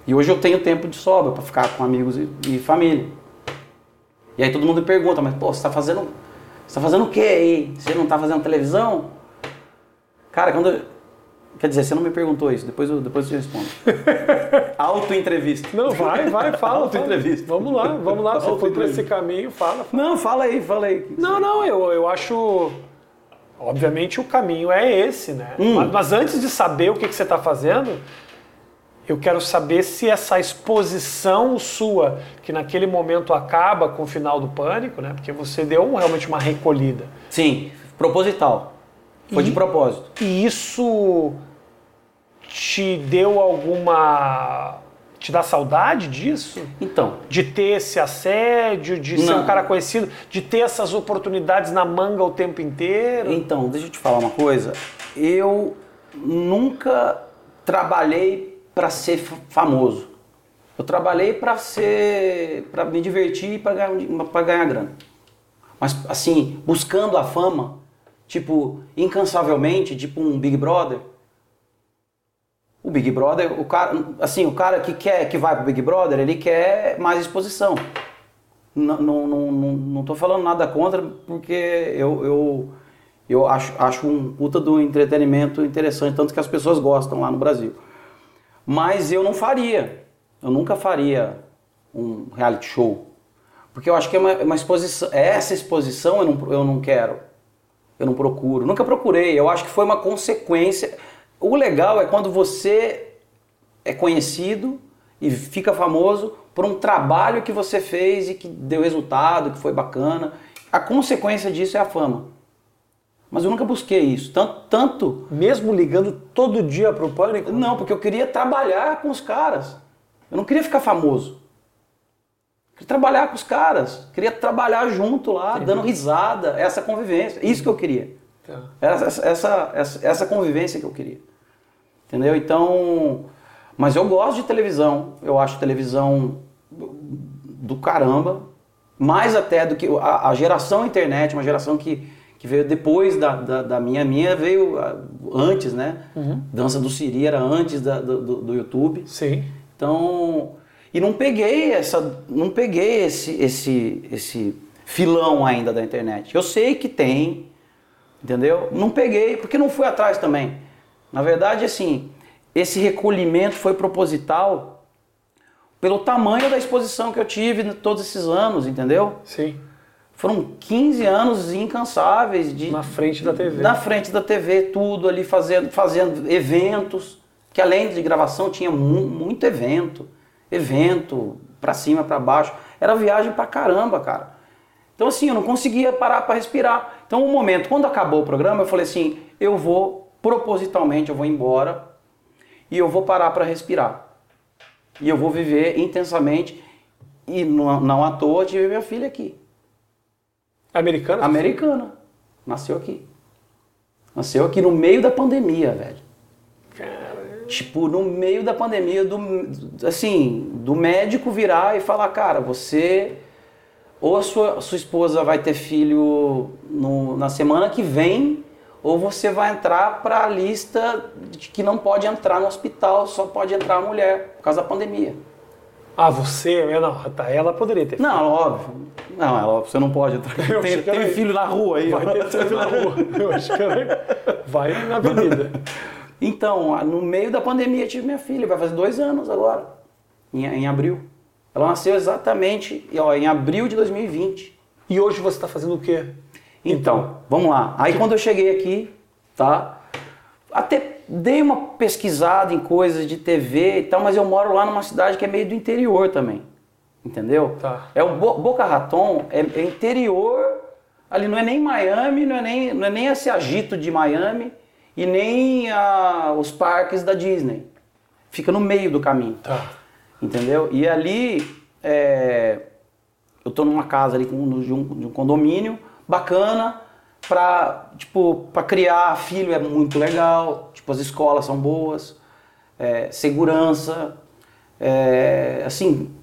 E hoje eu tenho tempo de sobra para ficar com amigos e, e, família. E aí todo mundo me pergunta, mas pô, você tá fazendo. Você tá fazendo o que aí? Você não tá fazendo televisão? Cara, quando. Eu, Quer dizer, você não me perguntou isso, depois eu, depois eu te respondo. Auto-entrevista. Não, vai, vai, fala. Auto-entrevista. Vamos lá, vamos lá. Se for por esse caminho, fala, fala, Não, fala aí, fala aí. Não, não, eu, eu acho. Obviamente o caminho é esse, né? Hum. Mas, mas, antes de saber o que, que você está fazendo, eu quero saber se essa exposição sua, que naquele momento acaba com o final do pânico, né? Porque você deu realmente uma recolhida. Sim, proposital. Foi e, de propósito. E isso te deu alguma. Te dá saudade disso? Então. De ter esse assédio, de não. ser um cara conhecido, de ter essas oportunidades na manga o tempo inteiro? Então, deixa eu te falar uma coisa. Eu nunca trabalhei para ser famoso. Eu trabalhei para ser, para me divertir e para ganhar, ganhar grana. Mas assim, buscando a fama, tipo, incansavelmente, tipo um Big Brother, o Big Brother, o cara, assim, o cara que quer que vai pro Big Brother, ele quer mais exposição. Não, não, não, não tô falando nada contra, porque eu, eu, eu acho, acho um puta do entretenimento interessante, tanto que as pessoas gostam lá no Brasil. Mas eu não faria, eu nunca faria um reality show. Porque eu acho que é uma, uma exposição, essa exposição eu não, eu não quero, eu não procuro, nunca procurei, eu acho que foi uma consequência o legal é quando você é conhecido e fica famoso por um trabalho que você fez e que deu resultado, que foi bacana. A consequência disso é a fama. Mas eu nunca busquei isso. Tanto. tanto Mesmo ligando todo dia para o pânico? Não, porque eu queria trabalhar com os caras. Eu não queria ficar famoso. Queria trabalhar com os caras, queria trabalhar junto lá, dando risada, essa convivência. Isso que eu queria. Tá. Essa, essa, essa, essa convivência que eu queria. Entendeu? Então. Mas eu gosto de televisão. Eu acho televisão do caramba. Mais até do que. A, a geração internet, uma geração que, que veio depois da, da, da minha. minha veio ah, antes, né? Dança do Siri era antes da- do, do, YouTube. Sim. Então, e não peguei essa, não peguei esse, esse, esse filão ainda da internet. Eu sei que tem, entendeu? Não peguei porque não fui atrás também. Na verdade, assim, esse recolhimento foi proposital pelo tamanho da exposição que eu tive todos esses anos, entendeu? Sim. Foram 15 anos incansáveis de Na frente da TV. na frente da TV, tudo ali fazendo, fazendo eventos, que além de gravação tinha mu- muito evento, evento pra cima, pra baixo, era viagem pra caramba, cara. Então assim, eu não conseguia parar pra respirar. Então um momento, quando acabou o programa, eu falei assim, eu vou propositalmente, eu vou embora e eu vou parar pra respirar. E eu vou viver intensamente e não, não à toa tive minha filha aqui. Americana? Americana. Nasceu aqui. Nasceu aqui no meio da pandemia, velho. Tipo, no meio da pandemia, do, assim, do médico virar e falar, cara, você ou a sua, sua esposa vai ter filho no- na semana que vem, ou você vai entrar para a lista de que não pode entrar no hospital, só pode entrar a mulher, por causa da pandemia. Ah, você? Não, tá, ela poderia ter. Não, óbvio. Não, óbvio, você não pode entrar. Eu Tem, era tem filho na rua aí. Vai ter filho na rua. Eu acho que ela vai na avenida. Então, no meio da pandemia eu tive minha filha, vai fazer dois anos agora, em, em abril. Ela nasceu exatamente ó, em abril de 2020. E hoje você tá fazendo o quê? Então, vamos lá. Aí quando eu cheguei aqui, tá? Até dei uma pesquisada em coisas de TV e tal, mas eu moro lá numa cidade que é meio do interior também. Entendeu? Tá. É o Bo- Boca Raton, é, é interior, ali não é nem Miami, não é nem, não é nem esse agito de Miami e nem ah, os parques da Disney. Fica no meio do caminho. Tá. Entendeu? E ali, é, eu tô numa casa ali de, um, de um condomínio bacana pra, tipo, pra criar filho é muito legal, tipo, as escolas são boas, é, segurança, é, assim,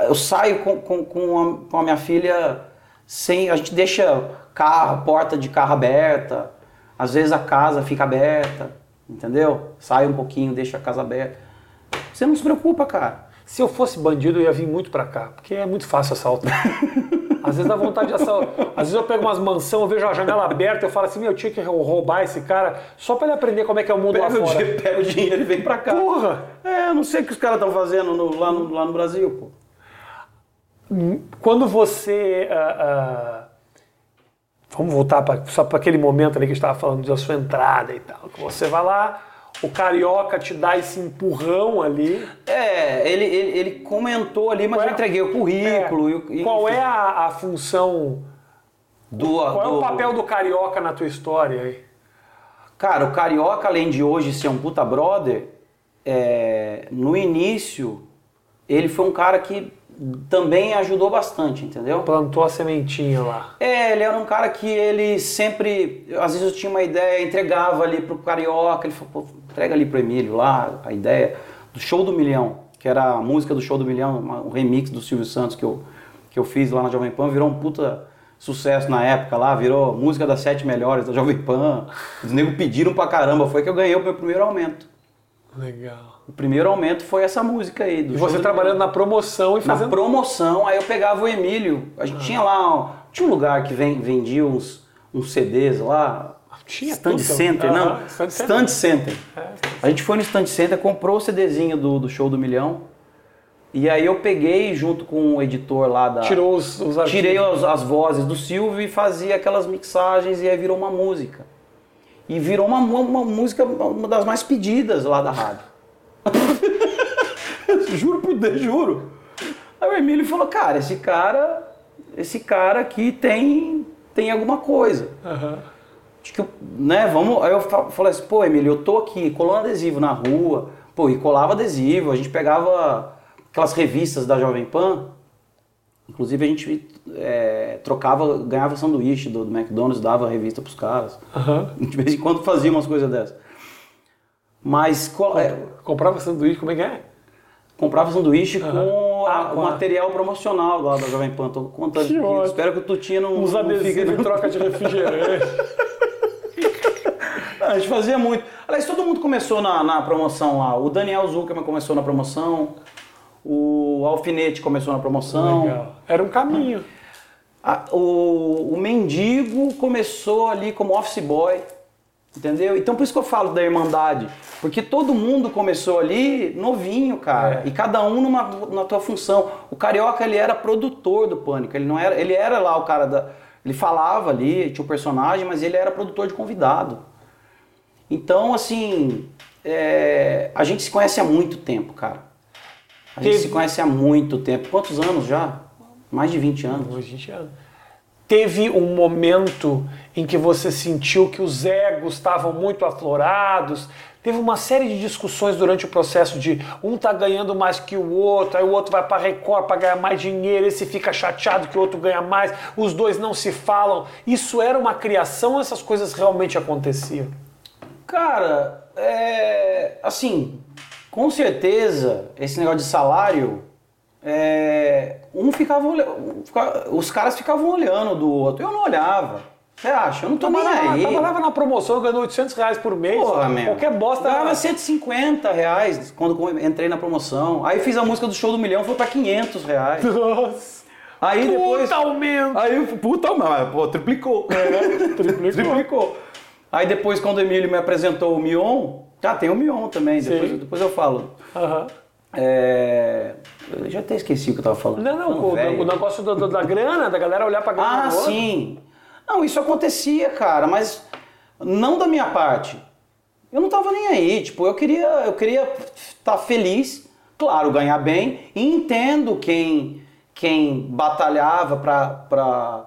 eu saio com, com, com, a, com a minha filha sem, a gente deixa carro, porta de carro aberta, às vezes a casa fica aberta, entendeu? Sai um pouquinho, deixa a casa aberta. Você não se preocupa, cara. Se eu fosse bandido, eu ia vir muito pra cá, porque é muito fácil assaltar. Às vezes dá vontade de. Às vezes eu pego umas mansões, eu vejo a janela aberta, eu falo assim, meu, eu tinha que roubar esse cara só pra ele aprender como é que é o mundo lá Pega o, fora. dinheiro, pega o dinheiro e vem pra cá. Porra! É, eu não sei o que os caras estão fazendo no- lá, no, lá no Brasil, pô. Quando você. ah, ah, vamos voltar pra, só para aquele momento ali que a gente estava falando da sua entrada e tal. Que você vai lá, o carioca te dá esse empurrão ali. É, ele, ele, ele comentou ali, mas é- eu entreguei o currículo. É, e qual é a, a função. do, Qual é do- o papel do carioca na tua história aí? Cara, o Carioca, além de hoje ser um puta brother, é, no início, ele foi um cara que também ajudou bastante, entendeu? Plantou a sementinha lá. É, ele era um cara que ele sempre, às vezes eu tinha uma ideia, entregava ali pro Carioca, ele falou, pô, entrega ali pro Emílio lá, a ideia do Show do Milhão, que era a música do Show do Milhão, um remix do Silvio Santos que eu, que eu fiz lá na Jovem Pan, virou um puta sucesso na época lá, virou música das sete melhores da Jovem Pan, os negros pediram pra caramba, foi que eu ganhei o meu primeiro aumento. Legal. O primeiro aumento foi essa música aí. Do E você do trabalhando na promoção e Na fazendo. promoção, aí eu pegava o Emílio. A gente tinha lá, tinha um lugar que vendia uns, uns CDs lá. Tinha Stand tudo. Center, não? Stand Center. Stand Center. É. A gente foi no Stand Center, comprou o CDzinho do, do Show do Milhão. E aí eu peguei junto com o editor lá da. Tirou os, os. Tirei as, as vozes do Silvio e fazia aquelas mixagens e aí virou uma música. E virou uma, uma, uma música, uma das mais pedidas lá da rádio. juro por Deus, juro. Aí o Emílio falou, cara, esse cara, esse cara aqui tem, tem alguma coisa. Aham. Acho que, né, vamos. Aí eu fa- falei assim, pô, Emílio, eu tô aqui colando adesivo na rua, pô, e colava adesivo, a gente pegava aquelas revistas da Jovem Pan, Inclusive a gente é, trocava, ganhava sanduíche do, do McDonald's, dava a revista pros caras. Aham. De vez em quando fazia umas coisas dessas. Mas co- é, Comprava sanduíche, como é que é? comprava sanduíche com a- Ah, com o material promocional lá da Jovem Pan. Tô contando Que aqui. Espero que o Tutinha não, fique... adesivos em troca de refrigerante. A gente fazia muito. Aliás, todo mundo começou na, na promoção lá. O Daniel Zuckerman começou na promoção. O Alfinete começou na promoção. Legal. Era um caminho. O, o Mendigo começou ali como office boy. Entendeu? Então por isso que eu falo da Irmandade. Porque todo mundo começou ali novinho, cara. É. E cada um numa, na tua função. O Carioca, ele era produtor do Pânico. Ele não era, ele era lá o cara da... Ele falava ali, tinha o personagem, mas ele era produtor de convidado. Então, assim, é, a gente se conhece há muito tempo, cara. A gente Teve- se conhece há muito tempo. Quantos anos já? Mais de 20 anos. Hoje a gente é. Teve um momento em que você sentiu que os egos estavam muito aflorados. Teve uma série de discussões durante o processo de um tá ganhando mais que o outro, aí o outro vai para Record para ganhar mais dinheiro, esse fica chateado que o outro ganha mais, os dois não se falam. Isso era uma criação, ou essas coisas realmente aconteciam? Cara, é, assim, com certeza, esse negócio de salário, é, um ficava olhando, os caras ficavam olhando do outro. Eu não olhava. Você acha? Eu não tô nem Trabalhava, aí. trabalhava na promoção, ganhando 800 reais por mês. Porra, meu. Qualquer bosta. Ganhava 150 reais quando entrei na promoção. Aí fiz a música do show do milhão, foi pra 500 reais. Nossa. Aí depois. Puta aumento. Aí, puta, mas, pô, triplicou. triplicou. triplicou. Aí depois, quando o Emílio me apresentou o Mion, já tem o Mion também, depois, depois eu falo. Aham. É... Eu já até esqueci o que eu tava falando. Não, não, o, o negócio do- do- da grana, da galera olhar pra grana Ah, sim. Não, isso acontecia, cara, mas não da minha parte. Eu não tava nem aí, tipo, eu queria eu queria estar feliz, claro, ganhar bem, e entendo quem quem batalhava para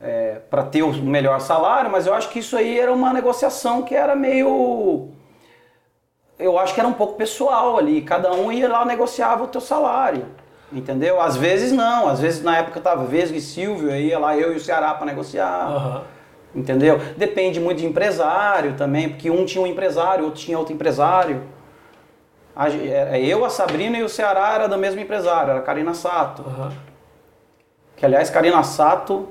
é, para ter o melhor salário, mas eu acho que isso aí era uma negociação que era meio eu acho que era um pouco pessoal ali, cada um ia lá negociava o teu salário. Entendeu? Às vezes não, às vezes na época tava Vesgo e Silvio, aí ia lá eu e o Ceará para negociar. Aham. Entendeu? Depende muito de empresário também, porque um tinha um empresário, outro tinha outro empresário. Ge- é, Eu, a Sabrina e o Ceará era do mesmo empresário, era a Karina Sato. Aham. Que aliás, Karina Sato,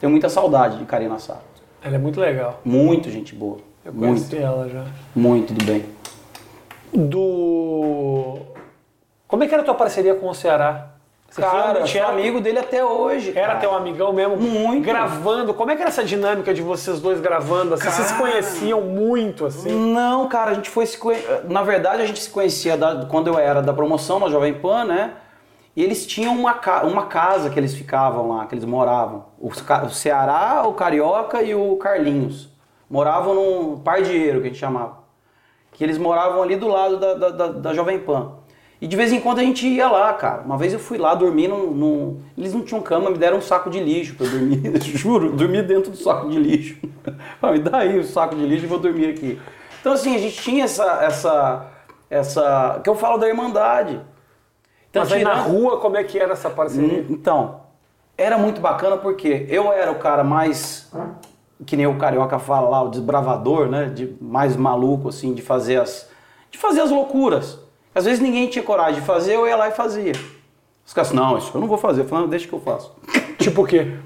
tenho muita saudade de Karina Sato. Ela é muito legal. Muito gente boa. Eu muito, conheci ela já. muito do bem. Do. Como é que era a tua parceria com o Ceará? Você Cara, sou era- amigo dele até hoje. Era cara. teu amigão mesmo? Muito. Gravando. Como é que era essa dinâmica de vocês dois gravando? Assim, vocês se conheciam muito, assim? Não, cara, a gente foi se conhe... Na verdade, a gente se conhecia da- quando eu era da promoção na Jovem Pan, né? E eles tinham uma, ca- uma casa que eles ficavam lá, que eles moravam. Ca- O Ceará, o Carioca e o Carlinhos. Moravam num pardieiro, que a gente chamava. Que eles moravam ali do lado da, da, da- da Jovem Pan. E de vez em quando a gente ia lá, cara. Uma vez eu fui lá dormir num, num- Eles não tinham cama, me deram um saco de lixo pra eu dormir. Juro, dormi dentro do saco de lixo. Me dá aí o saco de lixo e vou dormir aqui. Então assim, a gente tinha essa. essa, essa que eu falo da Irmandade. Então, Mas aí na rua, como é que era essa parceria? Então, era muito bacana porque eu era o cara mais, que nem o carioca fala lá, o desbravador, né? De, mais maluco, assim, de fazer as, de fazer as loucuras. Às vezes ninguém tinha coragem de fazer, eu ia lá e fazia. Os caras, não, isso eu não vou fazer. Eu deixa que eu faço. Tipo o quê?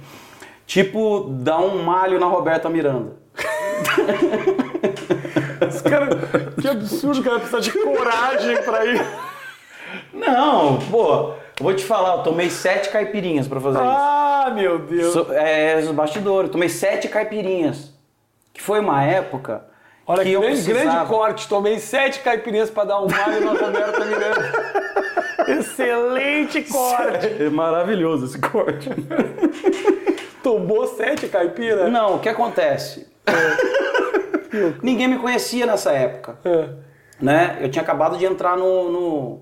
Tipo, dar um malho na Roberta Miranda. Esse cara, que absurdo, o cara precisa de coragem pra ir. Não, pô, eu vou te falar, eu tomei sete caipirinhas pra fazer isso. Ah, meu Deus. So- é, os bastidores. Eu tomei sete caipirinhas. Que foi uma época Olha que que eu grande, grande precisava... corte. Tomei sete caipirinhas pra dar um malho na Roberta Miranda. Excelente corte. É maravilhoso esse corte. Tomou sete caipiras? Não, o que acontece? Ninguém me conhecia nessa época. É. Né? Eu tinha acabado de entrar no, no,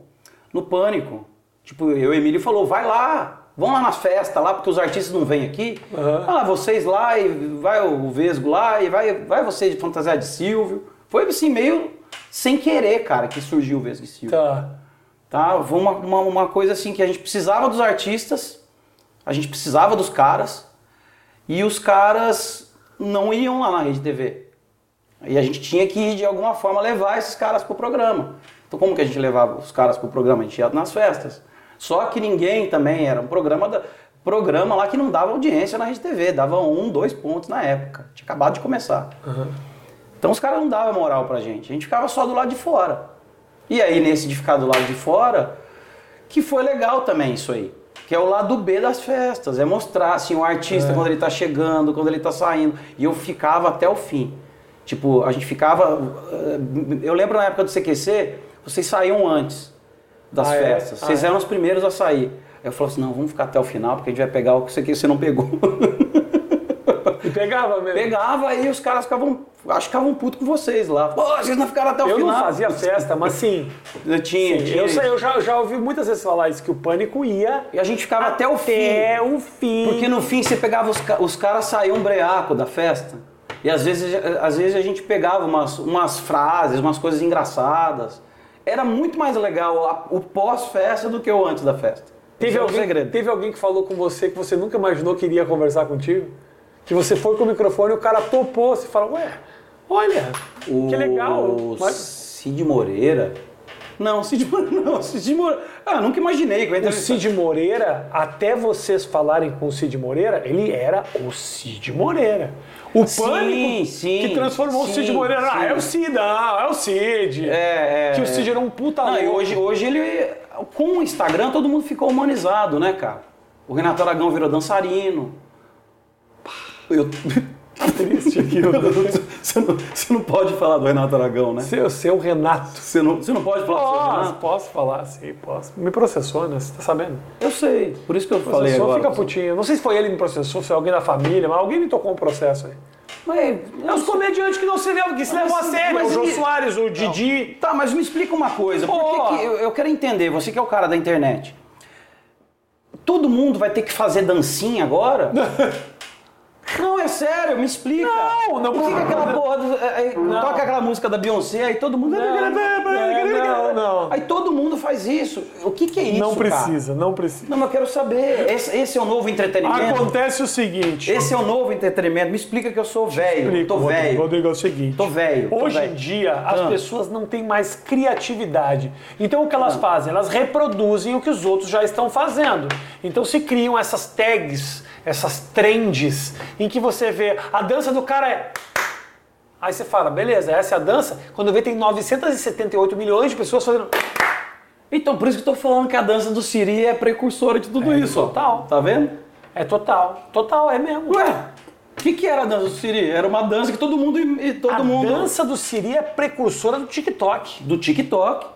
no pânico. Tipo, eu e o Emílio falou, vai lá, vão lá nas festas lá, porque os artistas não vêm aqui. Vai lá, vocês lá, e vai o Vesgo lá, e vai, vai você de fantasia de Silvio. Foi assim, meio sem querer, cara, que surgiu o Vesgo e Silvio. Tá. Tá? Foi uma, uma, uma coisa assim que a gente precisava dos artistas, A gente precisava dos caras e os caras não iam lá na Rede TV. E a gente tinha que, de alguma forma, levar esses caras pro programa. Então, como que a gente levava os caras pro programa? A gente ia nas festas. Só que ninguém também era um programa, da, programa lá que não dava audiência na Rede TV, dava um, dois pontos na época. Tinha acabado de começar. Uhum. Então os caras não davam moral pra gente. A gente ficava só do lado de fora. E aí, nesse de ficar do lado de fora, que foi legal também isso aí. Que é o lado B das festas. É mostrar assim, o artista É. quando ele tá chegando, quando ele tá saindo. E eu ficava até o fim. Tipo, a gente ficava. eh, Eu lembro na época do CQC, vocês saíam antes das Ah, é? festas. Ah, Vocês é? eram os primeiros a sair. Aí eu falava assim: não, vamos ficar até o final, porque a gente vai pegar o que você, que você não pegou. E pegava mesmo. Pegava aí os caras ficavam. Acho que ficavam putos com vocês lá. Pô, vocês não ficaram até o Eu final. não fazia festa, mas sim. Eu tinha, Sim, tinha. eu, sei, eu já, já ouvi muitas vezes falar isso, que o pânico ia E a gente ficava até, o fim. até o fim. Porque no fim você pegava os, os caras saíam breaco da festa. E às vezes, às vezes a gente pegava umas, umas frases, umas coisas engraçadas. Era muito mais legal o pós-festa do que o antes da festa. Teve é o alguém, segredo. teve alguém que falou com você que você nunca imaginou que iria conversar contigo? Que você foi com o microfone e o cara topou. Você fala, ué, olha, que legal. O Mas Cid Moreira. Não, Cid Moreira. Não, Cid Moreira. Ah, nunca imaginei que eu o Cid Moreira, até vocês falarem com o Cid Moreira, ele era o Cid Moreira. O Sim, pânico sim, que transformou o sim, Cid Moreira. Ah, sim. é o Cid, não, é o Cid. É, é, que o é. Cid era um puta Não, e louco. hoje, hoje ele. Com o Instagram todo mundo ficou humanizado, né, cara? O Renato Aragão virou dançarino. Eu. triste aqui. você, não, você não pode falar do Renato Aragão, né? Seu, seu Renato. Você não, você não pode falar do seu Posso, Renato? posso falar, sim, posso. Me processou, né? Você tá sabendo? Eu sei, por isso que eu falei agora. fica putinho. Não sei se foi ele que me processou, se foi alguém da família, mas alguém me tocou um processo aí. Mas, É os comediantes que não se levam, que se levam a sério. mas o Jô e- Soares, o Didi. Tá, mas me explica uma coisa. Por que Pô. que- eu, eu quero entender, você que é o cara da internet. Todo mundo vai ter que fazer dancinha agora? Não, é sério, me explica. Não, não, Por que, que aquela não. porra. do- é, é, Não. Toca aquela música da Beyoncé, aí todo mundo. não, não. Aí todo mundo faz isso. O que, que é isso? não cara? precisa, não precisa. Não, mas eu quero saber. Esse, esse é o novo entretenimento? Acontece o seguinte. Esse é o novo entretenimento. Me explica que eu sou velho. Explico, Tô Rodrigo. velho. Rodrigo, é o seguinte. Tô velho. Hoje em dia, as Ah. pessoas não têm mais criatividade. Então, o que elas fazem? Elas reproduzem o que os outros já estão fazendo. Então, se criam essas tags, essas trends, em que você vê a dança do cara é. Aí você fala, beleza, essa é a dança. Quando vê, tem 978 milhões de pessoas fazendo. Então, por isso que eu tô falando que a dança do Siri é precursora de tudo isso. ó. total. Tá vendo? É total. Total, é mesmo. Ué, o que, que era a dança do Siri? Era uma dança que todo mundo. e Todo a mundo dança do Siri é precursora do TikTok. do TikTok.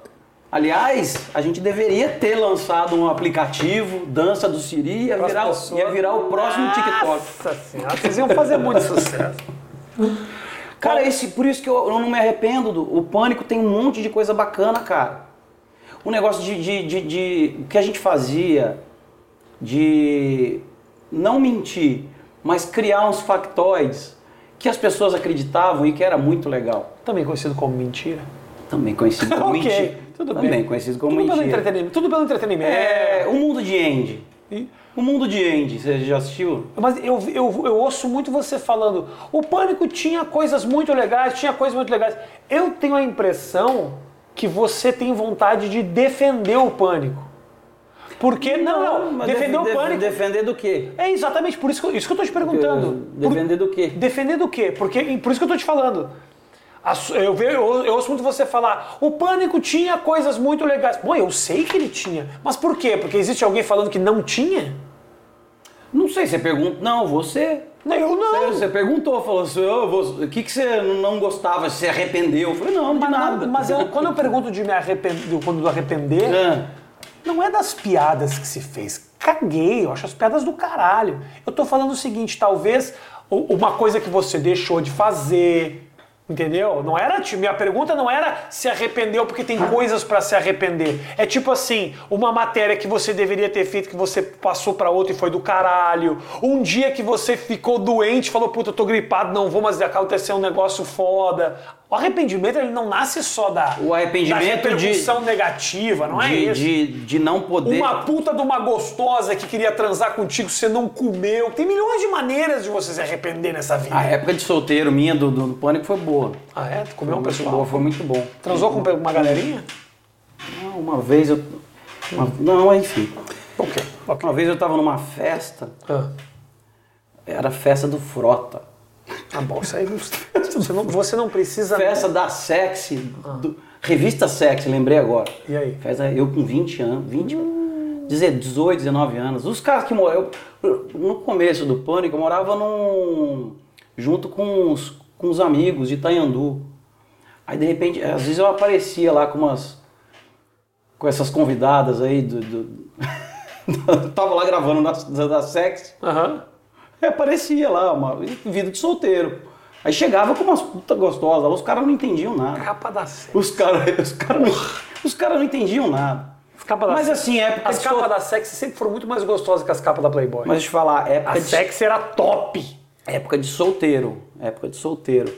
Aliás, a gente deveria ter lançado um aplicativo, dança do Siri, ia virar, pessoas. ia virar o próximo TikTok. Nossa senhora, vocês iam fazer muito sucesso. Cara, esse, por isso que eu, eu não me arrependo. Do, o Pânico tem um monte de coisa bacana, cara. O negócio de, de, de, de- O que a gente fazia de não mentir, mas criar uns factoides que as pessoas acreditavam e que era muito legal. Também conhecido como mentira. Também conhecido como Ok, mentira. Tudo Também bem. conhecido como tudo pelo entretenimento. Tudo pelo entretenimento. É, o mundo de Andy. E- O mundo de Andy, você já assistiu? Mas eu, eu, eu ouço muito você falando, o Pânico tinha coisas muito legais, tinha coisas muito legais. Eu tenho a impressão que você tem vontade de defender o Pânico. Porque, não, não, defender def- o Pânico... Defender do quê? É exatamente por isso que, isso que eu tô te perguntando. Defender do quê? Defender do quê? Porque, por isso que eu tô te falando. Eu, eu, eu ouço muito você falar, o Pânico tinha coisas muito legais. Bom, eu sei que ele tinha. Mas por quê? Porque existe alguém falando que não tinha? Não sei, você pergunta. Não, você. Não, eu não. Você, você perguntou, falou assim, "Ô, você- o que, que você não gostava, você se arrependeu? Eu falei, não, de Mas, nada. mas eu- quando eu pergunto de me arrepender, quando do arrepender, É. não é das piadas que se fez. Caguei, eu acho as piadas do caralho. Eu tô falando o seguinte, talvez uma coisa que você deixou de fazer, entendeu? Não era, minha pergunta não era se arrependeu porque tem coisas pra se arrepender. É tipo assim, uma matéria que você deveria ter feito que você passou pra outra e foi do caralho. Um dia que você ficou doente, falou, puta, eu tô gripado, não vou, mas aconteceu um negócio foda. O arrependimento ele não nasce só da, O arrependimento da de- repercussão negativa, não é de, isso? de, de não poder. Uma puta de uma gostosa que queria transar contigo, você não comeu. Tem milhões de maneiras de você se arrepender nessa vida. A época de solteiro minha do, do, do pânico foi boa. Ah, é? Tu comeu um Foi muito pessoal? boa, foi muito bom. Transou com uma galerinha? Não, Uma vez eu. uma- não, enfim. Ok, ok. Uma vez eu tava numa festa, Ah, era a festa do Frota. Tá bom, isso aí não- você não, você não precisa... Festa da Sexy, do- revista Sexy, lembrei agora. E aí? Festa, eu com 20 anos, 20, 18, 19 anos. Os caras que moram. eu- No começo do pânico, eu morava num. junto com os, com os amigos de Itanhandu. Aí de repente, às vezes eu aparecia lá com umas. com essas convidadas aí do. do- tava lá gravando da, da, da Sexy. Aham. Aí aparecia lá, uma vida de solteiro. Aí chegava com umas putas gostosas, lá, os caras não entendiam nada. Capa da série. Os caras os cara não, os cara não entendiam nada. As capas da Mas Sexy- assim, época As capas sol- da Sexy sempre foram muito mais gostosas que as capas da Playboy. Mas deixa eu te falar, época a de, Sexy era top. época de solteiro. Época de solteiro.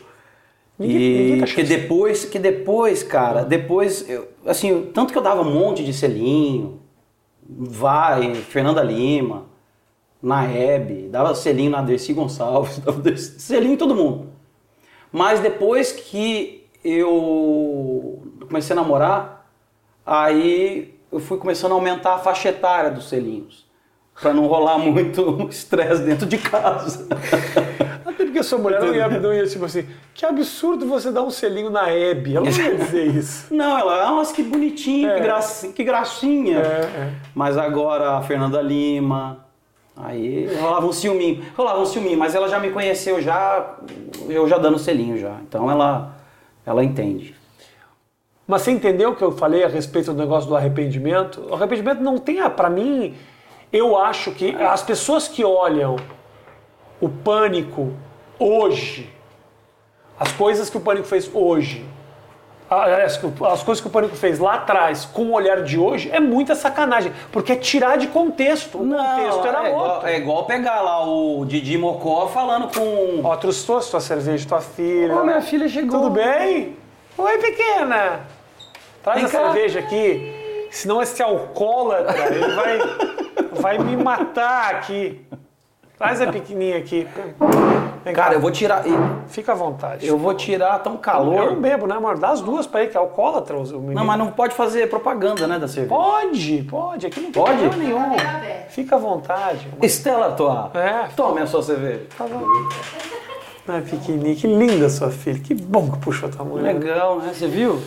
Ninguém- e ninguém tá que depois, que depois, cara, depois, eu- assim, tanto que eu dava um monte de selinho, vai, Fernanda Lima, na Hebe, dava selinho na Dercy Gonçalves, dava Dercy- selinho em todo mundo. Mas depois que eu comecei a namorar, aí eu fui começando a aumentar a faixa etária dos selinhos. Pra não rolar muito estresse dentro de casa. Até porque a sua mulher não ia, não ia tipo assim, que absurdo você dar um selinho na Hebe. Ela não ia dizer isso. Não, ela, ah, nossa, que bonitinho, É. que, gracinha, que gracinha. É, é. Mas agora a Fernanda Lima, aí rolava um ciúminho, rolava um ciúminho, mas ela já me conheceu já, eu já dando selinho já. Então ela, ela entende. Mas você entendeu o que eu falei a respeito do negócio do arrependimento? O arrependimento não tem, a- pra mim, eu acho que as pessoas que olham o pânico hoje, as coisas que o pânico fez hoje, as, as coisas que o pânico fez lá atrás com o olhar de hoje é muita sacanagem, porque é tirar de contexto. O contexto era é, igual, outro. é igual pegar lá o Didi Mocó falando com. Ó, trouxe tua cerveja, tua filha. Ó, minha filha chegou. Tudo bem? Oi, pequena. Traz Vem a cá. cerveja aqui. Senão esse alcoólatra, ele vai, vai me matar aqui. Traz a pequenininha aqui. Vem cá. Cara, eu vou tirar. Fica à vontade. Eu vou tirar tão Eu não calor. bebo, né, amor? Dá as duas pra ele, que é alcoólatra. o menino. Não, mas não pode fazer propaganda, né, da cerveja. Pode, pode. Aqui não tem Pode? problema nenhum. Fica à vontade. Estela tua. É. Tome a sua cerveja. Tá bom. Ai, pequenininha, que linda sua filha. Que bom que puxou tua mulher. Legal, né? Você viu?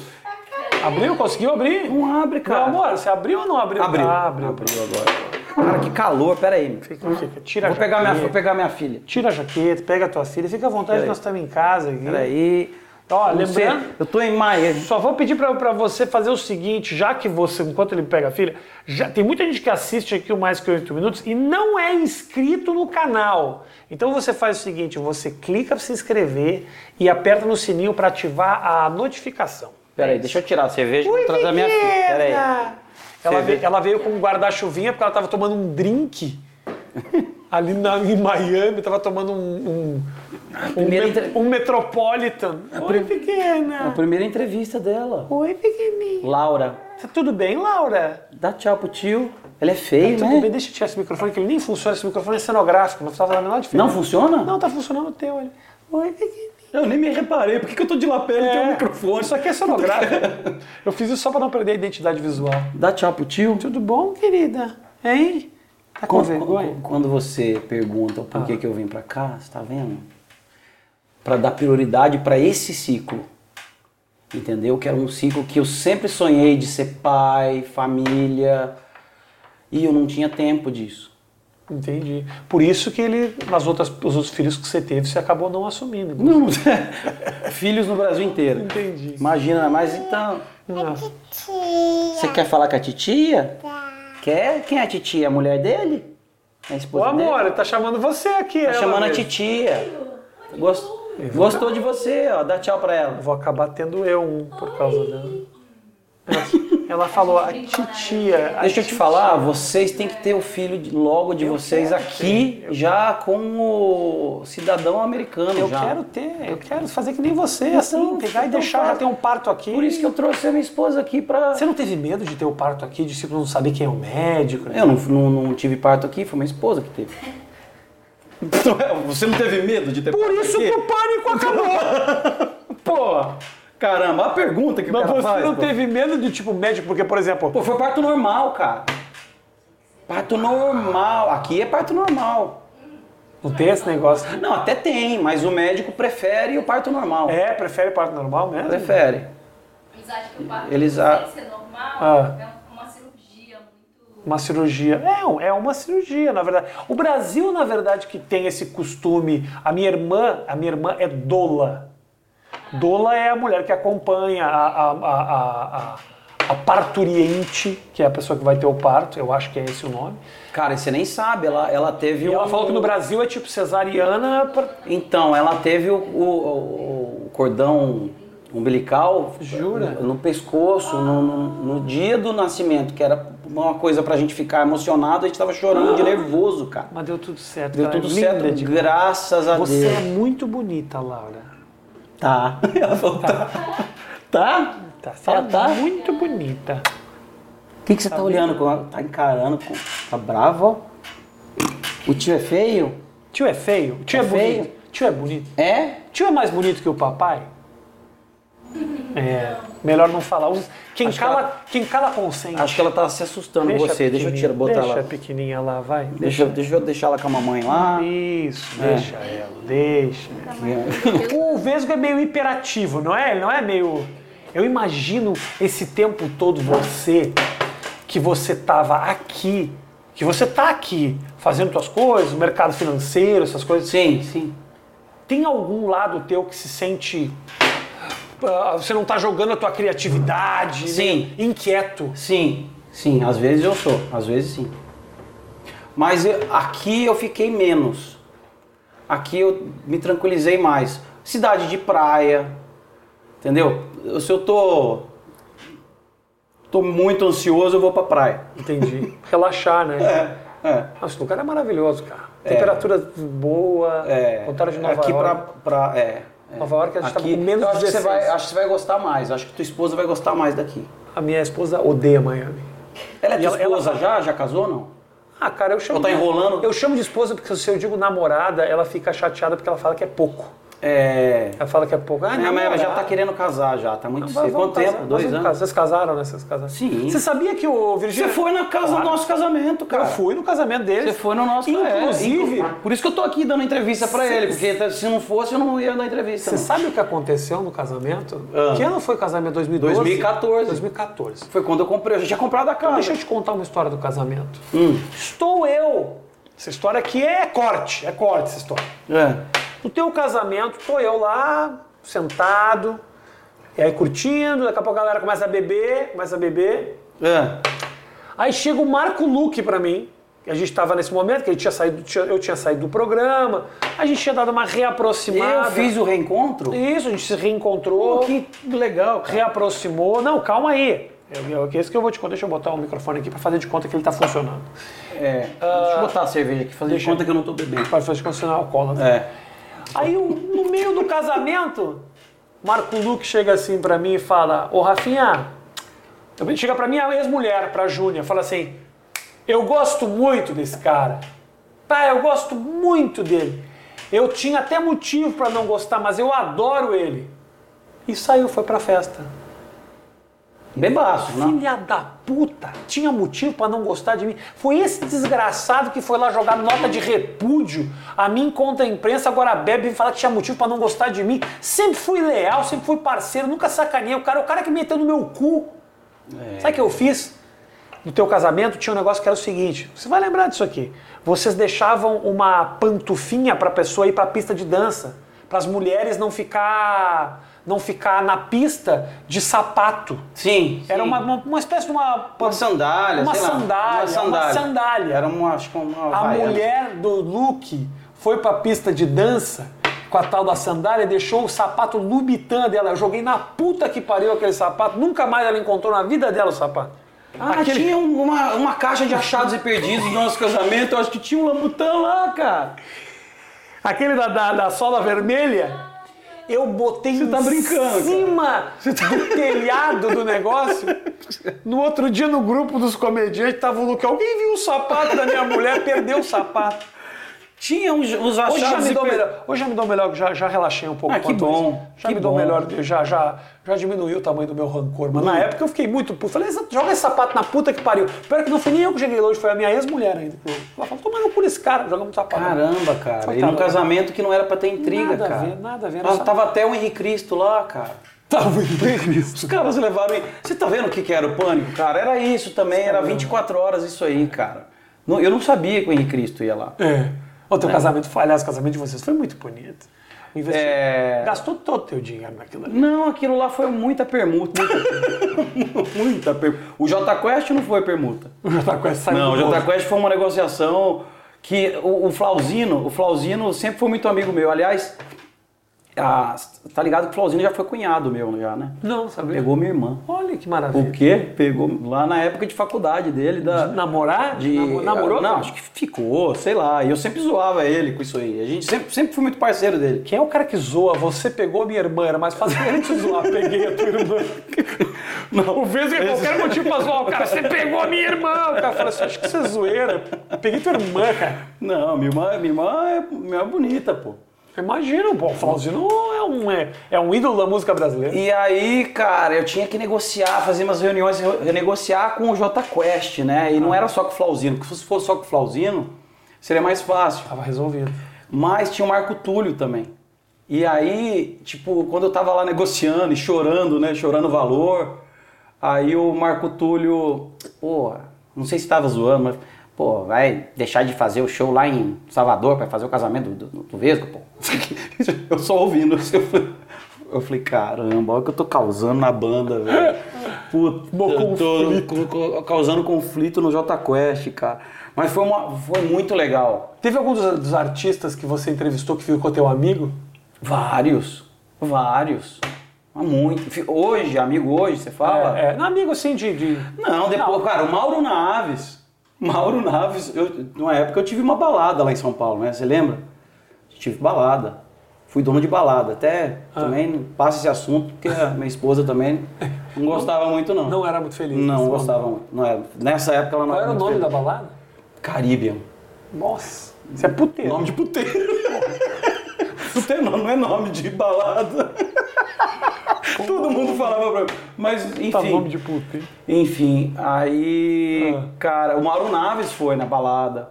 Abriu? Conseguiu abrir? Não abre, Meu cara. amor, você abriu ou não abriu? Abriu. Ah, abriu. Abriu agora. Cara, que calor. Pera aí. Fica, fica. Tira Vou a pegar, minha, vou pegar minha filha. Tira a jaqueta, pega a tua filha, fica à vontade, nós estamos em casa aqui. Peraí. Ó, Não sei, lembrando, Eu tô em maio. só vou pedir pra você fazer o seguinte, já que você, enquanto ele pega a filha, já tem muita gente que assiste aqui o Mais Que 8 Minutos e não é inscrito no canal. Então você faz o seguinte, você clica pra se inscrever e aperta no sininho pra ativar a notificação. Peraí, deixa eu tirar a cerveja e trazer a minha filha. Peraí. Ela veio, ela veio com um guarda-chuvinha porque ela estava tomando um drink ali na, em Miami, estava tomando um, um, um, entre- um Metropolitan. Oi, pequena. A primeira entrevista dela. Oi, pequenininha. Laura, Tá tudo bem, Laura? dá tchau pro tio. Ele é feio, Tudo né? bem, deixa eu tirar esse microfone, que ele nem funciona. Esse microfone é cenográfico, não estava dando nada diferente. Não funciona? Não, tá funcionando o teu. Ele. Oi, pequenininha. Eu nem me reparei. Por que, que eu tô de lapela e tem um microfone? Isso aqui é cenográfico. eu fiz isso só para não perder a identidade visual. Dá tchau pro tio. Tudo bom, querida? Hein? Tá com Quando, vergonha? quando- quando você pergunta o porquê que eu vim pra cá, você tá vendo? Pra dar prioridade pra esse ciclo. Entendeu? Que era um ciclo que eu sempre sonhei de ser pai, família. E eu não tinha tempo disso. Entendi. Por isso que ele, nas outras, os outros filhos que você teve, você acabou não assumindo. Não, Filhos no Brasil inteiro. Entendi. Imagina, mas então. Você quer falar com a titia? Quer? Quem é a titia? A mulher dele? A Ô esposa amor, dele? ele tá chamando você aqui. Tá ela chamando a mesmo. titia. Gost- Gostou de você, ó. Dá tchau pra ela. Vou acabar tendo eu um por causa dela. Ela falou, a titia. a Deixa eu te titia." falar, vocês têm que ter o filho de- logo de Eu vocês aqui, ter, já como cidadão americano. Eu já. quero ter, eu quero fazer que nem você, assim, Então, pegar e então deixar faz. já ter um parto aqui. Por isso que eu trouxe a minha esposa aqui pra. Você não teve medo de ter o parto aqui, de tipo, não saber quem é o médico? né? Eu não, não, não tive parto aqui, foi minha esposa que teve. Você não teve medo de ter Por parto isso aqui? que o pânico acabou! Pô, caramba, a pergunta que o Mas cara você faz. não pô. teve medo de tipo médico, porque, por exemplo, Pô, foi parto normal, cara. Parto normal. Aqui é parto normal. não tem esse negócio. Não, até tem, mas o médico prefere o parto normal. É, prefere parto normal mesmo? Prefere. Eles acham que o parto Eles a- ser normal Ah. é uma cirurgia muito. Uma cirurgia. É, é uma cirurgia, na verdade. O Brasil, na verdade, que tem esse costume. A minha irmã, a minha irmã é doula. Doula é a mulher que acompanha a, a, a, a, parturiente, que é a pessoa que vai ter o parto, eu acho que é esse o nome. Cara, você nem sabe, ela, ela teve E ela falou que no Brasil é tipo cesariana. Então, ela teve o, o- cordão umbilical Jura? no pescoço no, dia do nascimento, que era uma coisa pra gente ficar emocionado, a gente tava chorando de nervoso, cara. Mas deu tudo certo. Deu tudo certo, de- graças a Você Deus. é muito bonita, Laura. Tá. Ela falou, tá. Tá? Tá, você Ela é tá? muito bonita. O que, que você tá, olhando? com- Tá encarando? com- Tá bravo? ó? O tio é feio? Tio é feio? Tio é, É bonito? feio? Tio é bonito? É? Tio é mais bonito que o papai? É, melhor não falar. Os- Quem, Acho que cala, quem cala consente. Acho que ela tá se assustando Deixa você. Deixa eu tirar, botar Deixa ela. a pequenininha lá, vai. Deixa, eu- deixa eu deixar ela com a mamãe lá. Isso, É. deixa ela, deixa. O Vesgo é meio hiperativo, não é? Ele não é meio. Eu imagino esse tempo todo você, que você tava aqui, que você tá aqui, fazendo suas coisas, mercado financeiro, essas coisas. Sim, sim. Tem algum lado teu que se sente. Você não tá jogando a tua criatividade? Sim. meio Inquieto. Sim, sim. Às vezes eu sou. Às vezes sim. Mas eu- aqui eu fiquei menos. Aqui eu me tranquilizei mais. Cidade de praia. Entendeu? Se eu tô. tô muito ansioso, eu vou pra praia. Entendi. Relaxar, né? É, é. Nossa, esse lugar é maravilhoso, cara. Temperatura boa, É, contrário de Nova aqui York. pra, pra é, é. Nova York a gente aqui, tava com menos eu acho que você 16. vai, acho que você vai gostar mais. Acho que tua esposa vai gostar mais daqui. A minha esposa odeia Miami. Ela é E tua ela- ela esposa já? Já casou ou não? Ah, cara, eu chamo. Ou tá enrolando? Eu chamo de esposa porque se eu digo namorada, ela fica chateada porque ela fala que é pouco. É. Ela fala que é pouco. Ah, Minha mãe já tá querendo casar já, tá muito Não, cedo. Quanto tempo? Dois anos? casar. Vocês casaram, né? Vocês casaram? Sim. Você sabia que o Virgínia... Você foi na casa Claro. do nosso casamento, cara. Eu fui no casamento deles. Você foi no nosso Inclusive, é, por isso que eu tô aqui dando entrevista pra Cê- ele, porque se não fosse eu não ia dar entrevista. você não. sabe o que aconteceu no casamento? Ah. Que ano foi o casamento? 2012? 2014. 2014. Foi quando eu comprei, eu já tinha comprado a casa. Deixa eu te contar uma história do casamento. Hum. Estou eu. Essa história aqui é corte, é corte essa história. É. No teu casamento, tô eu lá, sentado, e aí curtindo, daqui a pouco a galera começa a beber, começa a beber. É. Aí chega o Marco Luque pra mim, que a gente estava nesse momento, que ele tinha saído, eu tinha saído do programa, a gente tinha dado uma reaproximada. Eu fiz o reencontro? Isso, a gente se reencontrou, Pô, que legal. cara. reaproximou. Não, calma aí. Eu, eu, que é isso que eu vou te contar. Deixa eu botar o microfone aqui pra fazer de conta que ele tá funcionando. É. Deixa eu botar a cerveja aqui, fazer de conta que eu não tô bebendo. Para fazer de conta que você não é alcoólatra. É. Aí, no meio do casamento, Marco Luque chega assim pra mim e fala: Ô Rafinha, chega pra minha ex-mulher, pra Júnia, fala assim: Eu gosto muito desse cara. Pai, eu gosto muito dele. Eu tinha até motivo pra não gostar, mas eu adoro ele. E saiu, foi pra festa. Bebaço, não? Filha da puta, tinha motivo pra não gostar de mim. Foi esse desgraçado que foi lá jogar nota de repúdio a mim contra a imprensa, agora bebe e fala que tinha motivo pra não gostar de mim. Sempre fui leal, sempre fui parceiro, nunca sacaneei o cara, o cara que meteu no meu cu. Sabe o que eu fiz? No teu casamento tinha um negócio que era o seguinte, você vai lembrar disso aqui. Vocês deixavam uma pantufinha pra pessoa ir pra pista de dança, para as mulheres não ficar não ficar na pista de sapato. Sim. Era sim. uma, uma, uma espécie de uma. Uma sandália, Uma sandália, uma sandália. uma sandália. Era uma, acho que uma A havaiana. mulher do Luke foi pra pista de dança com a tal da sandália e deixou o sapato Lubitan dela. Eu joguei na puta que pariu aquele sapato. Nunca mais ela encontrou na vida dela o sapato. Ah, Aquele- tinha um- uma, uma caixa de achados e perdidos no nosso casamento. Eu acho que tinha um lambutão lá, cara. Aquele da, da, da sola vermelha, eu botei Você tá em brincando, cara. cima do telhado do negócio. No outro dia, no grupo dos comediantes, tava o Luke. Alguém viu o sapato da minha mulher, perdeu o sapato. Tinha uns, uns Hoje já achados me dou melhor. Hoje já me dou melhor, já, já relaxei um pouco. Ah, que bom, isso. Já que me dou bom. melhor, já, já, já diminuiu o tamanho do meu rancor. Mas na época eu fiquei muito puto. Falei, joga esse sapato na puta que pariu. Pior que não foi nem eu que cheguei longe, foi a minha ex-mulher ainda. Ela falou, toma no cu desse cara, jogamos sapato. Caramba, cara. E num tá, casamento que não era pra ter intriga, Nada a cara. ver, nada a ver, Mas só- tava até o Henrique Cristo lá, cara. Tava em Os caras levaram. Você tá vendo o que, que era o pânico, cara? Era isso também, era 24 horas isso aí, cara. Não- Eu não sabia que o Henrique Cristo ia lá. É. O teu casamento, foi- aliás, o casamento de vocês foi muito bonito. É. Gastou todo o teu dinheiro naquilo ali. Não, aquilo lá foi muita permuta. Muita, muita permuta. O J Quest não foi permuta. O Jota Quest saiu Não, o J. Quest foi uma negociação que o, o Flauzino, o Flauzino sempre foi muito amigo meu. Aliás, a- tá ligado que o Flauzino já foi cunhado meu, já, né? Não, sabia? Pegou minha irmã. Olha que O maravilha. quê? Pegou lá na época de faculdade dele, da. Namorar? De, Namo- Namorou? Não, acho que ficou, sei lá. E eu sempre zoava ele com isso aí. A gente sempre, sempre foi muito parceiro dele. Quem é o cara que zoa? Você pegou minha irmã, era mais fácil ele te zoar. Peguei a tua irmã. Não, O vezes é qualquer motivo pra zoar o cara. Você pegou a minha irmã. O cara fala assim, acho que você é zoeira. Peguei tua irmã, cara. Não, minha irmã, minha irmã é, minha irmã é bonita, pô. Imagina, o Flauzino é um, é, é um ídolo da música brasileira. E aí, cara, eu tinha que negociar, fazer umas reuniões, re- negociar com o J Quest, né? E não era só com o Flauzino, porque se fosse só com o Flauzino, seria mais fácil. Tava resolvido. Mas tinha o Marco Túlio também. E aí, tipo, quando eu tava lá negociando e chorando, né? Chorando valor, aí o Marco Túlio, pô, não sei se tava zoando, mas, pô, vai deixar de fazer o show lá em Salvador pra fazer o casamento do, do, do Vesgo, pô. Eu só ouvindo, assim, eu falei, eu falei, caramba, olha o que eu tô causando na banda, velho. Puta, tô causando conflito no J Quest, cara. Mas foi, uma, foi muito legal. Teve algum dos, dos artistas que você entrevistou que ficou teu amigo? Vários, vários. Há muito. Hoje, amigo hoje, você fala? É, é, não, amigo assim de... de- Não, depois, cara, o Mauro Naves. Mauro Naves, eu, numa época eu tive uma balada lá em São Paulo, né? Você lembra? Tive balada. Fui dono de balada. Até Ah. também passa esse assunto, porque a minha esposa também não gostava muito, não. Não era muito feliz. Não gostava muito. Não era. Nessa época ela não Qual era o muito nome da feliz. balada? Caribbean. Nossa, isso é puteiro. Nome de puteiro. puteiro não, não é nome de balada. Todo mundo falava pra mim. Mas, enfim. Tá nome de puteiro. Enfim, aí, Ah. cara, o Mauro Naves foi na balada.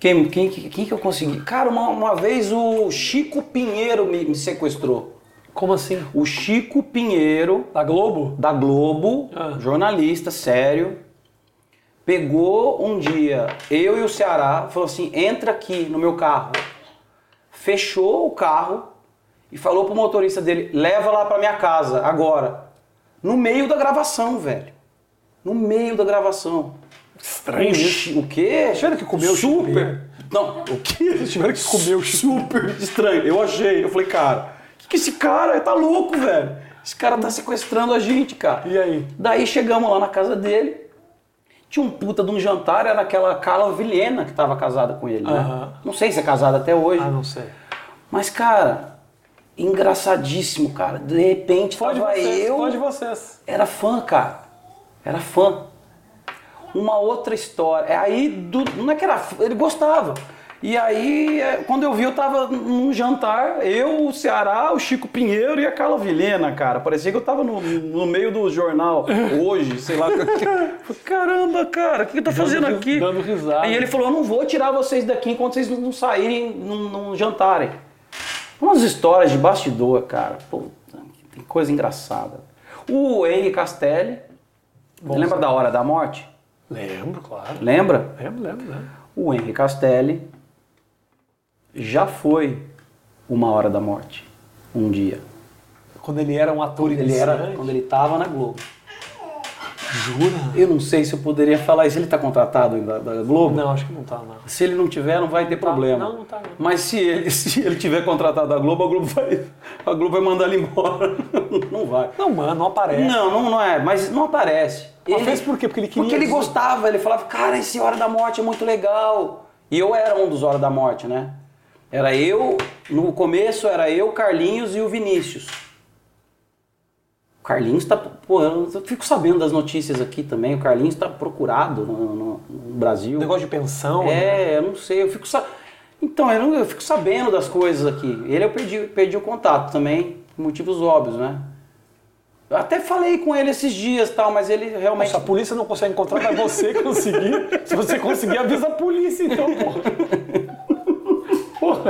Quem, quem, quem que eu consegui? Cara, uma, uma vez o Chico Pinheiro me, me sequestrou. Como assim? O Chico Pinheiro, Da Globo? da Globo, Ah. jornalista sério, pegou um dia eu e o Ceará, falou assim: entra aqui no meu carro. Fechou o carro e falou pro motorista dele: leva lá pra minha casa, agora. No meio da gravação, velho. No meio da gravação. Estranho O isso. O quê? Tiveram que comer o Chico Super. Não, o quê? tiveram que comer o Super estranho. Eu achei. Eu falei, cara, que, que esse cara tá louco, velho? Esse cara tá sequestrando a gente, cara. E aí? Daí chegamos lá na casa dele. Tinha um puta de um jantar, era aquela Carla Vilhena que tava casada com ele, né? Aham. Não sei se é casada até hoje. Ah, não sei. Mas, cara, engraçadíssimo, cara. De repente Pode tava vocês, eu. pode vocês. Era fã, cara. Era fã. Uma outra história. É aí, do, não é que era fã, ele gostava. E aí, é, quando eu vi, eu tava num jantar, eu, o Ceará, o Chico Pinheiro e a Carla Vilhena, cara. Parecia que eu tava no, no meio do jornal hoje, sei lá. Caramba, cara, o que eu tô fazendo ris- aqui? dando risada. Aí ele falou: eu não vou tirar vocês daqui enquanto vocês não saírem, não, não jantarem. Umas histórias de bastidor, cara. Puta, tem coisa engraçada. O Henry Castelli, lembra sabe. da Hora da Morte? Lembro, claro. Lembra? Lembro, lembro, lembro. O Henry Castelli já foi uma Hora da Morte, um dia. Quando ele era um ator Ele era quando ele tava na Globo. Jura? Eu não sei se eu poderia falar isso. Ele tá contratado ainda da Globo? Não, acho que não tá, não. Se ele não tiver, não vai ter problema. Não, não tá, não. Mas se ele, se ele tiver contratado da Globo, a Globo vai, a Globo vai mandar ele embora. Não vai. Não, mano, não aparece. Não, não, não é. Mas não aparece. Mas fez por quê? Porque ele queria Porque ele gostava. Ele falava, cara, esse Hora da Morte é muito legal. E eu era um dos Hora da Morte, né? Era eu, no começo era eu, Carlinhos e o Vinícius. O Carlinhos tá. Pô, eu fico sabendo das notícias aqui também. O Carlinhos tá procurado no, no- no Brasil. Negócio de pensão. né? É, eu não sei, eu fico. Então, eu, não- eu fico sabendo das coisas aqui. Ele eu perdi, perdi o contato também, por motivos óbvios, né? Eu até falei com ele esses dias tal, mas ele realmente. Se a polícia não consegue encontrar, vai você conseguir. Se você conseguir, avisa a polícia, então, porra.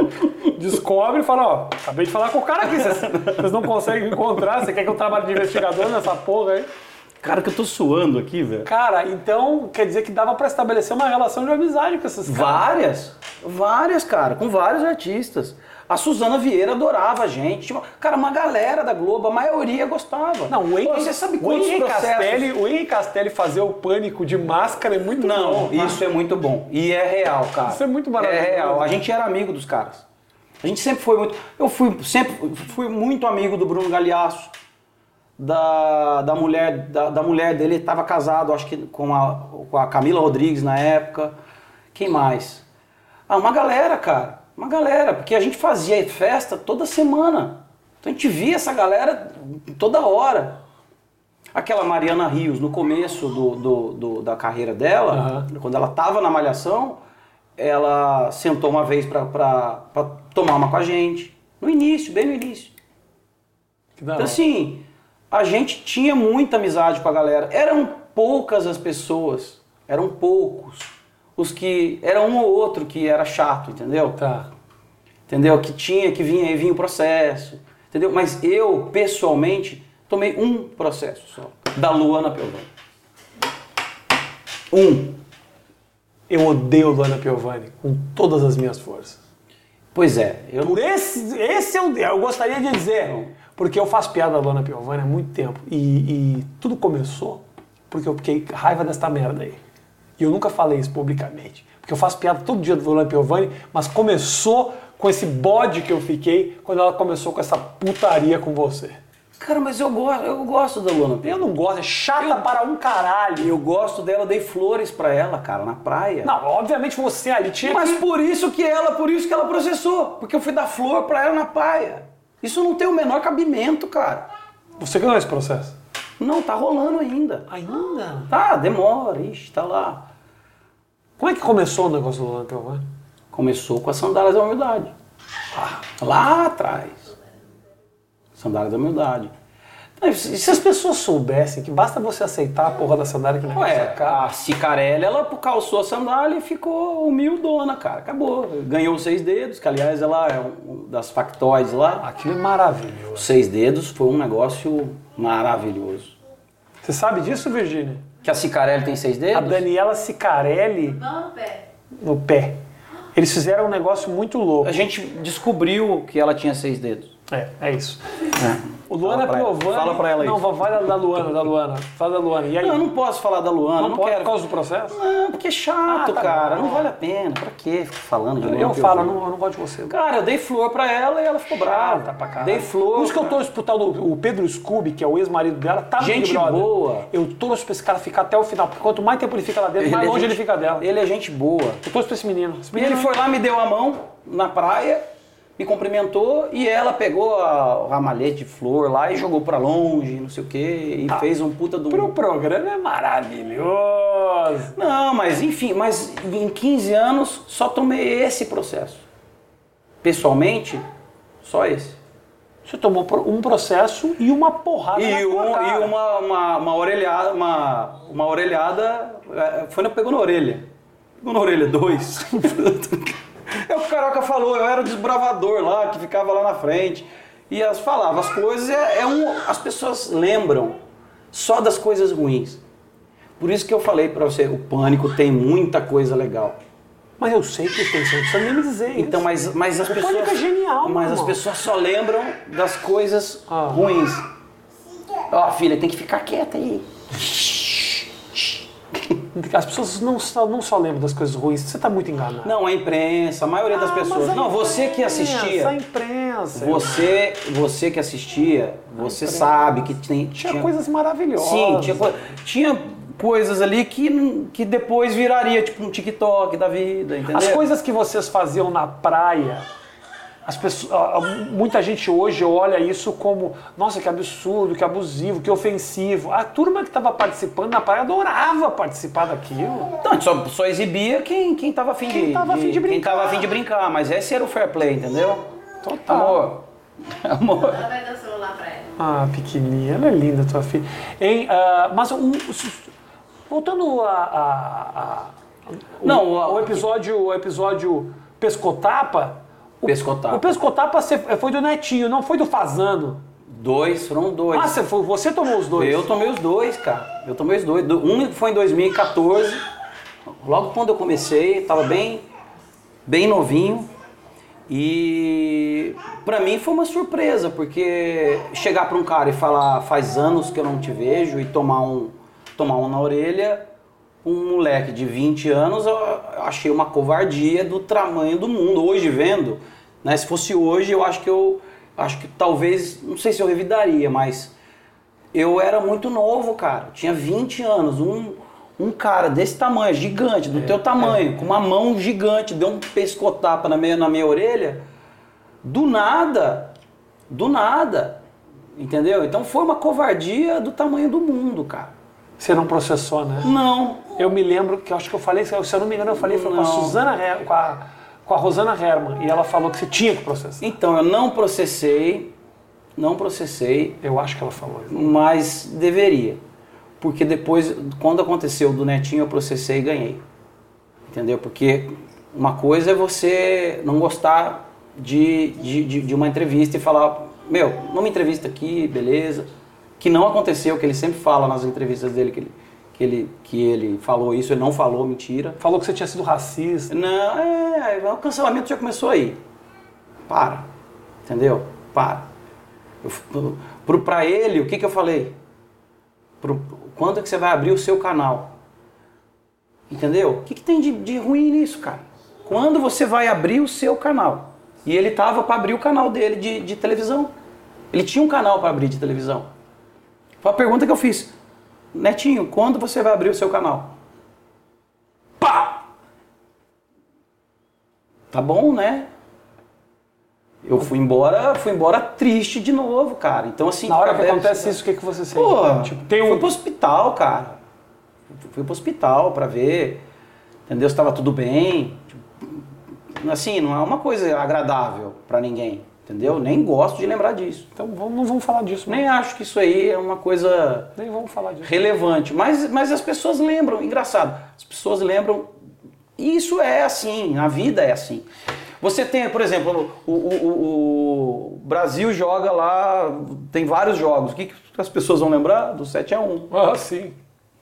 Descobre e fala, ó, acabei de falar com o cara aqui, vocês, não conseguem encontrar, você quer que eu trabalhe de investigador nessa porra aí? Cara, que eu tô suando aqui, velho. Cara, então quer dizer que dava pra estabelecer uma relação de amizade com esses caras. Várias, várias, cara, com vários artistas. A Suzana Vieira adorava a gente. Cara, uma galera da Globo, a maioria gostava. Não, o Pô, Henrique, você sabe o quantos Henrique processos... Castelli, o Henrique Castelli fazer o pânico de máscara é muito Não, bom. isso é muito bom. E é real, cara. Isso é muito maravilhoso. É real. A gente era amigo dos caras. A gente sempre foi muito. Eu fui sempre fui muito amigo do Bruno Galhaço, da, da mulher da, da mulher dele. Ele estava casado, acho que com a, com a Camila Rodrigues na época. Quem mais? Ah, uma galera, cara. Uma galera, porque a gente fazia festa toda semana. Então a gente via essa galera toda hora. Aquela Mariana Rios, no começo do, do- do- da carreira dela, quando ela tava na Malhação, ela sentou uma vez pra tomar uma com a gente. No início, bem no início. Então assim, a gente tinha muita amizade com a galera. Eram poucas as pessoas, eram poucos. Os que. Era um ou outro que era chato, entendeu? Tá. entendeu? Que tinha, que vinha e vinha o processo, entendeu? Mas eu, pessoalmente, tomei um processo só, da Luana Piovani. Um. Eu odeio Luana Piovani com todas as minhas forças. Pois é, eu Por esse, esse eu, eu gostaria de dizer, porque eu faço piada da Luana Piovani há muito tempo e, e tudo começou porque eu fiquei raiva desta merda aí. E eu nunca falei isso publicamente, porque eu faço piada todo dia da Luana Piovani, mas começou com esse bode que eu fiquei quando ela começou com essa putaria com você. Cara, mas eu gosto, eu gosto da Luana Eu não gosto, é chata para um caralho. Eu gosto dela, eu dei flores pra ela, cara, na praia. Não, obviamente você ali tinha Mas que... por isso que ela, por isso que ela processou, porque eu fui dar flor pra ela na praia. Isso não tem o menor cabimento, cara. Você ganhou esse processo? Não, tá rolando ainda. Ainda? Tá, demora, ixi, tá lá. Como é que começou o negócio do Piovani? Começou com as sandálias da humildade. Lá atrás. Sandálias da humildade. E se as pessoas soubessem que basta você aceitar a porra da sandália que não vai sacar. a Cicarelli, ela calçou a sandália e ficou humildona, cara. Acabou. Ganhou os seis dedos, que aliás ela é um das factoides lá. Aquilo é maravilhoso. Os seis dedos foi um negócio maravilhoso. Você sabe disso, Virgínia? Que a Cicarelli tem seis A dedos? Daniela Sicarelli Não no pé. no pé. Eles fizeram um negócio muito louco. A gente descobriu que ela tinha seis dedos. É, é isso. O Luana Fala pra ela. Piovani. Fala pra ela Não, isso. vai da, Luana, da Luana. Fala da Luana. E aí? Não, eu não posso falar da Luana, Não não, pode quero. por causa do processo? Não, porque é chato, Ah, tá cara. bom. Não vale a pena. Pra quê ficar falando de Luana Eu falo, eu Piovani? não, eu não gosto de você. Cara, eu dei flor pra ela e ela ficou brava. Tá pra caralho. Dei flor. Por isso que eu torço pro tal do o Pedro Scooby, que é o ex-marido dela, tá no Big Gente Brother. boa. Eu torço pra esse cara ficar até o final, porque quanto mais tempo ele fica lá dentro, mais é longe gente- ele fica dela. Ele é gente boa. Eu torço pra esse menino. Esse E menino ele foi lá, me deu a mão na praia, me cumprimentou e ela pegou a, ramalhete de flor lá e jogou pra longe, não sei o quê, e fez um puta do. Pro programa é maravilhoso. Não, mas enfim, mas em 15 anos só tomei esse processo. Pessoalmente, só esse. Você tomou um processo e uma porrada na E, tua um- cara. e uma, uma, uma orelhada, uma, uma orelhada, é, foi na, pegou na orelha. Pegou na orelha, dois. é o que o Caroca falou, eu era o desbravador lá, que ficava lá na frente. E as, falava as coisas, é, é um, as pessoas lembram só das coisas ruins. Por isso que eu falei pra você, o Pânico tem muita coisa legal. Mas eu sei que tem, você não precisa nem me dizer isso. Então, mas, mas as O pessoas. Pânico é genial, Mas as pessoas só lembram das coisas Ah. ruins. Ó, filha, tem que ficar quieta aí. As pessoas não só, não só lembram das coisas ruins, você tá muito enganado. Não, a imprensa, a maioria das Ah, mas pessoas. Não, você que imprensa, assistia. A imprensa. Você, você que assistia, você imprensa. sabe que tem, Tinha, coisas maravilhosas. Sim, tinha, tinha coisas ali que, que depois viraria tipo um TikTok da vida, entendeu? As coisas que vocês faziam na praia, as pessoas, muita gente hoje olha isso como, nossa, que absurdo, que abusivo, que ofensivo. A turma que estava participando na praia adorava participar daquilo. Não, a gente só, só exibia quem, quem tava afim Quem de, tava de quem brincar. tava afim de brincar, mas esse era o fair play, entendeu? Total. Amor. Amor. Ela vai dar o celular pra ela. Ah, pequenininha, ela é linda, tua filha. Hein, ah, mas um, voltando a, a- a- o, Não, o- o episódio, o episódio Pescotapa. O, Pescotapa. O Pescotapa foi do Netinho, não foi do Fazano. Dois, foram dois. Ah, você, foi, você tomou os dois. Eu tomei os dois, cara. Eu tomei os dois. Do- Um foi em 2014, logo quando eu comecei, tava bem, bem novinho. E pra mim foi uma surpresa, porque chegar pra um cara e falar faz anos que eu não te vejo e tomar um, tomar um na orelha, um moleque de 20 anos, eu achei uma covardia do tamanho do mundo. Hoje vendo, né, se fosse hoje, eu acho que eu acho que talvez, não sei se eu revidaria, mas eu era muito novo, cara. Tinha 20 anos. Um, um cara desse tamanho, gigante, do teu tamanho, com uma mão gigante, deu um pescotapa na minha, na minha orelha. Do nada. Do nada. Entendeu? Então foi uma covardia do tamanho do mundo, cara. Você não processou, né? Não. Eu me lembro que eu acho que eu falei, se eu não me engano, eu falei foi com a. Suzana com a, com a Rosana Herman. E ela falou que você tinha que processar. Então eu não processei, não processei, Eu acho que ela falou mas deveria. Porque depois, quando aconteceu do Netinho, eu processei e ganhei. Entendeu? Porque uma coisa é você não gostar de, de, de, de uma entrevista e falar, meu, não me entrevista aqui, beleza. Que não aconteceu, que ele sempre fala nas entrevistas dele que ele, que ele, que ele falou isso, ele não falou, mentira. Falou que você tinha sido racista. Não, é, o cancelamento já começou aí. Para. Entendeu? Para. Eu, pro, pra ele, o que, que eu falei? Pro, quando é que você vai abrir o seu canal? Entendeu? O que, que tem de, de ruim nisso, cara? Quando você vai abrir o seu canal? E ele tava para abrir o canal dele de, de televisão. Ele tinha um canal para abrir de televisão. Foi a pergunta que eu fiz. Netinho, quando você vai abrir o seu canal? Pá! Tá bom, né? Eu fui embora, fui embora triste de novo, cara. Então assim, Na hora que acontece isso, o que, que você sente? Pô, tipo, tem fui um. pro hospital, cara. Fui pro hospital pra ver, entendeu? Se tava tudo bem. Tipo, Assim, não é uma coisa agradável pra ninguém, entendeu? Nem gosto de lembrar disso. Então não vamos falar disso, Nem acho que isso aí é uma coisa nem vamos falar disso. relevante. Mas, mas as pessoas lembram, engraçado, as pessoas lembram. E isso é assim, a vida é assim. Você tem, por exemplo, o, o- o- Brasil joga lá, tem vários jogos. O que, que as pessoas vão lembrar? Do 7 a 1 Ah, sim.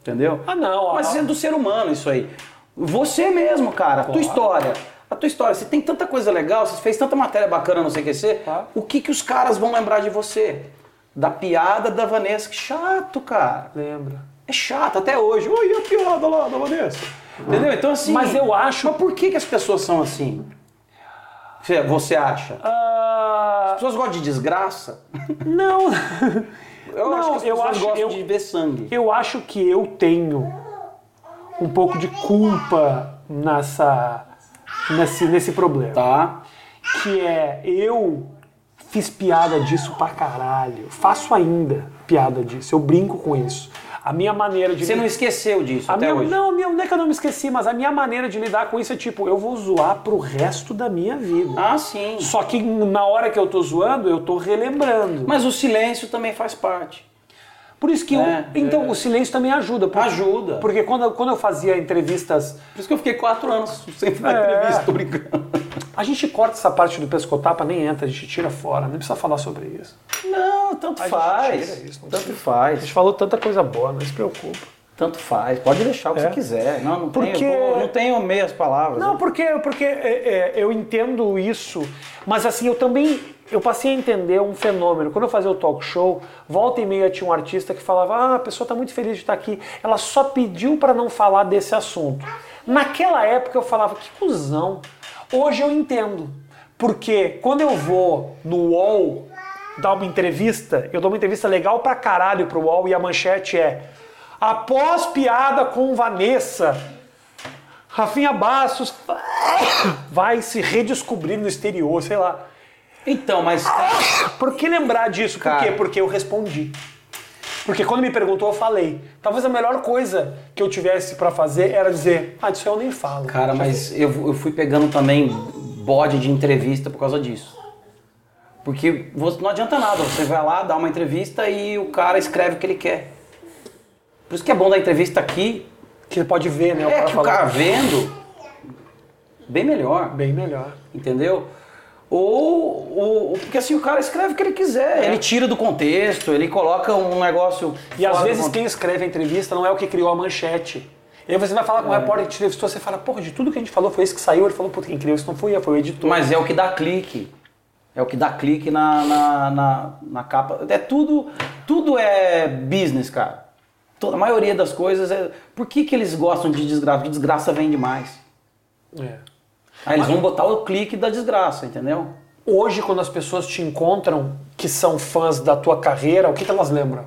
Entendeu? Ah, não. Mas ah, isso é do ser humano isso aí. Você mesmo, cara, a tua Claro. história. A tua história, você tem tanta coisa legal, você fez tanta matéria bacana no CQC, Claro. o que, que os caras vão lembrar de você? Da piada da Vanessa. Que chato, cara. Lembra. É chato até hoje. Oi, a piada lá da Vanessa. Entendeu? Então assim. Mas eu acho- Mas por que, que as pessoas são assim? Você- Você acha? Ah, As pessoas gostam de desgraça? não. Eu Não, acho que as eu acho- gostam eu- de ver sangue. Eu acho que eu tenho um pouco de culpa nessa, nesse, nesse problema. Tá? Que é, eu fiz piada disso pra caralho. Faço ainda piada disso. Eu brinco com isso. A minha maneira de. Você não esqueceu disso a até minha, hoje? Não, minha, não é que eu não me esqueci, mas a minha maneira de lidar com isso é tipo, eu vou zoar pro resto da minha vida. Ah, sim. Só que na hora que eu tô zoando, eu tô relembrando. Mas o silêncio também faz parte. Por isso que eu- É, então é. o silêncio também ajuda. Porque, Ajuda. Porque quando, eu- quando eu fazia entrevistas, Por isso que eu fiquei quatro anos sem dar É. entrevista, tô brincando. a gente corta essa parte do pescotapa, nem entra, a gente tira fora, nem precisa falar sobre isso. Não, tanto A faz. tira isso, não tanto precisa. A faz. gente falou tanta coisa boa, não se preocupa. Tanto faz. Pode deixar o que É. você quiser. Não, não, Porque- tenho, não tenho meias palavras. Não, porque, porque é, é, eu entendo isso, mas assim, eu também eu passei a entender um fenômeno. Quando eu fazia o talk show, volta e meia tinha um artista que falava: Ah, a pessoa está muito feliz de estar aqui. Ela só pediu para não falar desse assunto. Naquela época eu falava: Que cuzão. Hoje eu entendo. Porque quando eu vou no UOL dar uma entrevista, eu dou uma entrevista legal pra caralho pro UOL e a manchete é: Após piada com Vanessa, Rafinha Bastos vai se redescobrir no exterior, sei lá. Então, mas. Por que lembrar disso? Por Cara. quê? Porque eu respondi. Porque quando me perguntou, eu falei. Talvez a melhor coisa que eu tivesse pra fazer era dizer, ah, disso eu nem falo. Cara, mas eu, eu fui pegando também bode de entrevista por causa disso. Porque você, não adianta nada, você vai lá, dá uma entrevista e o cara escreve o que ele quer. Por isso que é bom dar entrevista aqui, Que ele pode ver, né? é que o falar. cara vendo, bem melhor, Bem melhor. entendeu? Ou, ou- porque assim o cara escreve o que ele quiser, ele tira do contexto, ele coloca um negócio. É. E às vezes quem escreve a entrevista não é o que criou a manchete. E aí você vai falar com o É. repórter que te entrevistou, você fala, porra, de tudo que a gente falou foi esse que saiu. Ele falou, puta, quem criou isso não fui eu, foi o editor. Mas é o que dá clique. É o que dá clique na, na, na, na capa. É tudo, tudo é business, cara. A maioria das coisas é. Por que, que eles gostam de desgraça? Porque desgraça vende mais. É. Aí eles vão botar o clique da desgraça, entendeu? Hoje, quando as pessoas te encontram, que são fãs da tua carreira, o que, que elas lembram?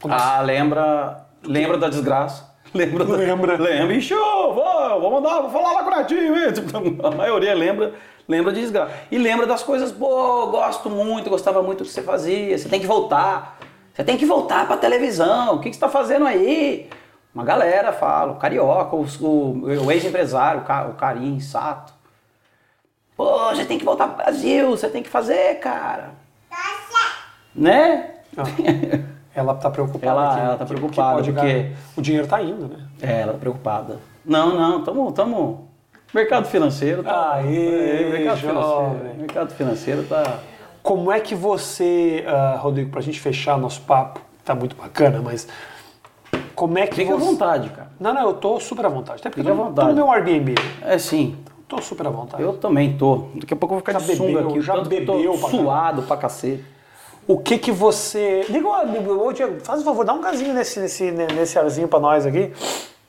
Quando Ah, lembra. Lembra da desgraça. Lembra, da- Lembra. Lembra. Ixi, vou, vou mandar, vou falar lá com o Netinho. Tipo, A maioria lembra, lembra de desgraça. E lembra das coisas, pô, gosto muito, gostava muito do que você fazia. Você tem que voltar. Você tem que voltar pra televisão. O que, que você tá fazendo aí? Uma galera fala, o Carioca, os- o, o ex-empresário, o, Ca- o Carim, Sato. Pô, você tem que voltar pro Brasil, você tem que fazer, cara. Né? Ah, ela tá preocupada. Ela- que- ela tá que- preocupada, que pode porque- ganhar. O dinheiro tá indo, né? É, ela tá preocupada. Não, não, tamo, tamo. Mercado financeiro tá. Aê, É, mercado jovem. financeiro. Mercado financeiro tá. Como é que você, ah, Rodrigo, pra gente fechar nosso papo, tá muito bacana, mas como é que Fica à você... vontade, cara. Não, não, eu tô super à vontade. Até porque Fica eu à tô, no meu Airbnb. É sim. Tô super à vontade. Eu também tô. Daqui a pouco eu vou ficar Já de sunga bebeu, aqui. já bebeu pra suado pra cacete. O que que você... Liga o... Ô, Diego, faz um favor, dá um gazinho nesse, nesse, nesse arzinho pra nós aqui.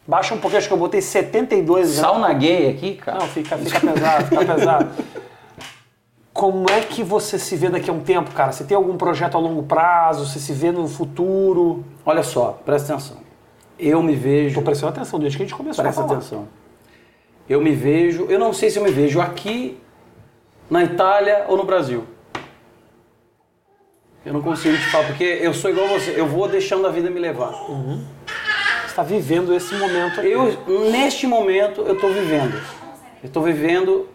Baixa um pouquinho, acho que eu botei 72 graus. Sauna gay aqui, cara. Não, fica, fica pesado, fica pesado. Como é que você se vê daqui a um tempo, cara? Você tem algum projeto a longo prazo? Você se vê no futuro? Olha só, presta atenção. Eu me vejo. Tô prestando atenção desde que a gente começou Presta a falar. atenção. Eu me vejo. Eu não sei se eu me vejo aqui, na Itália ou no Brasil. Eu não consigo te falar, porque eu sou igual você. Eu vou deixando a vida me levar. Você está vivendo esse momento aqui. Eu, neste momento, eu tô vivendo. Eu tô vivendo.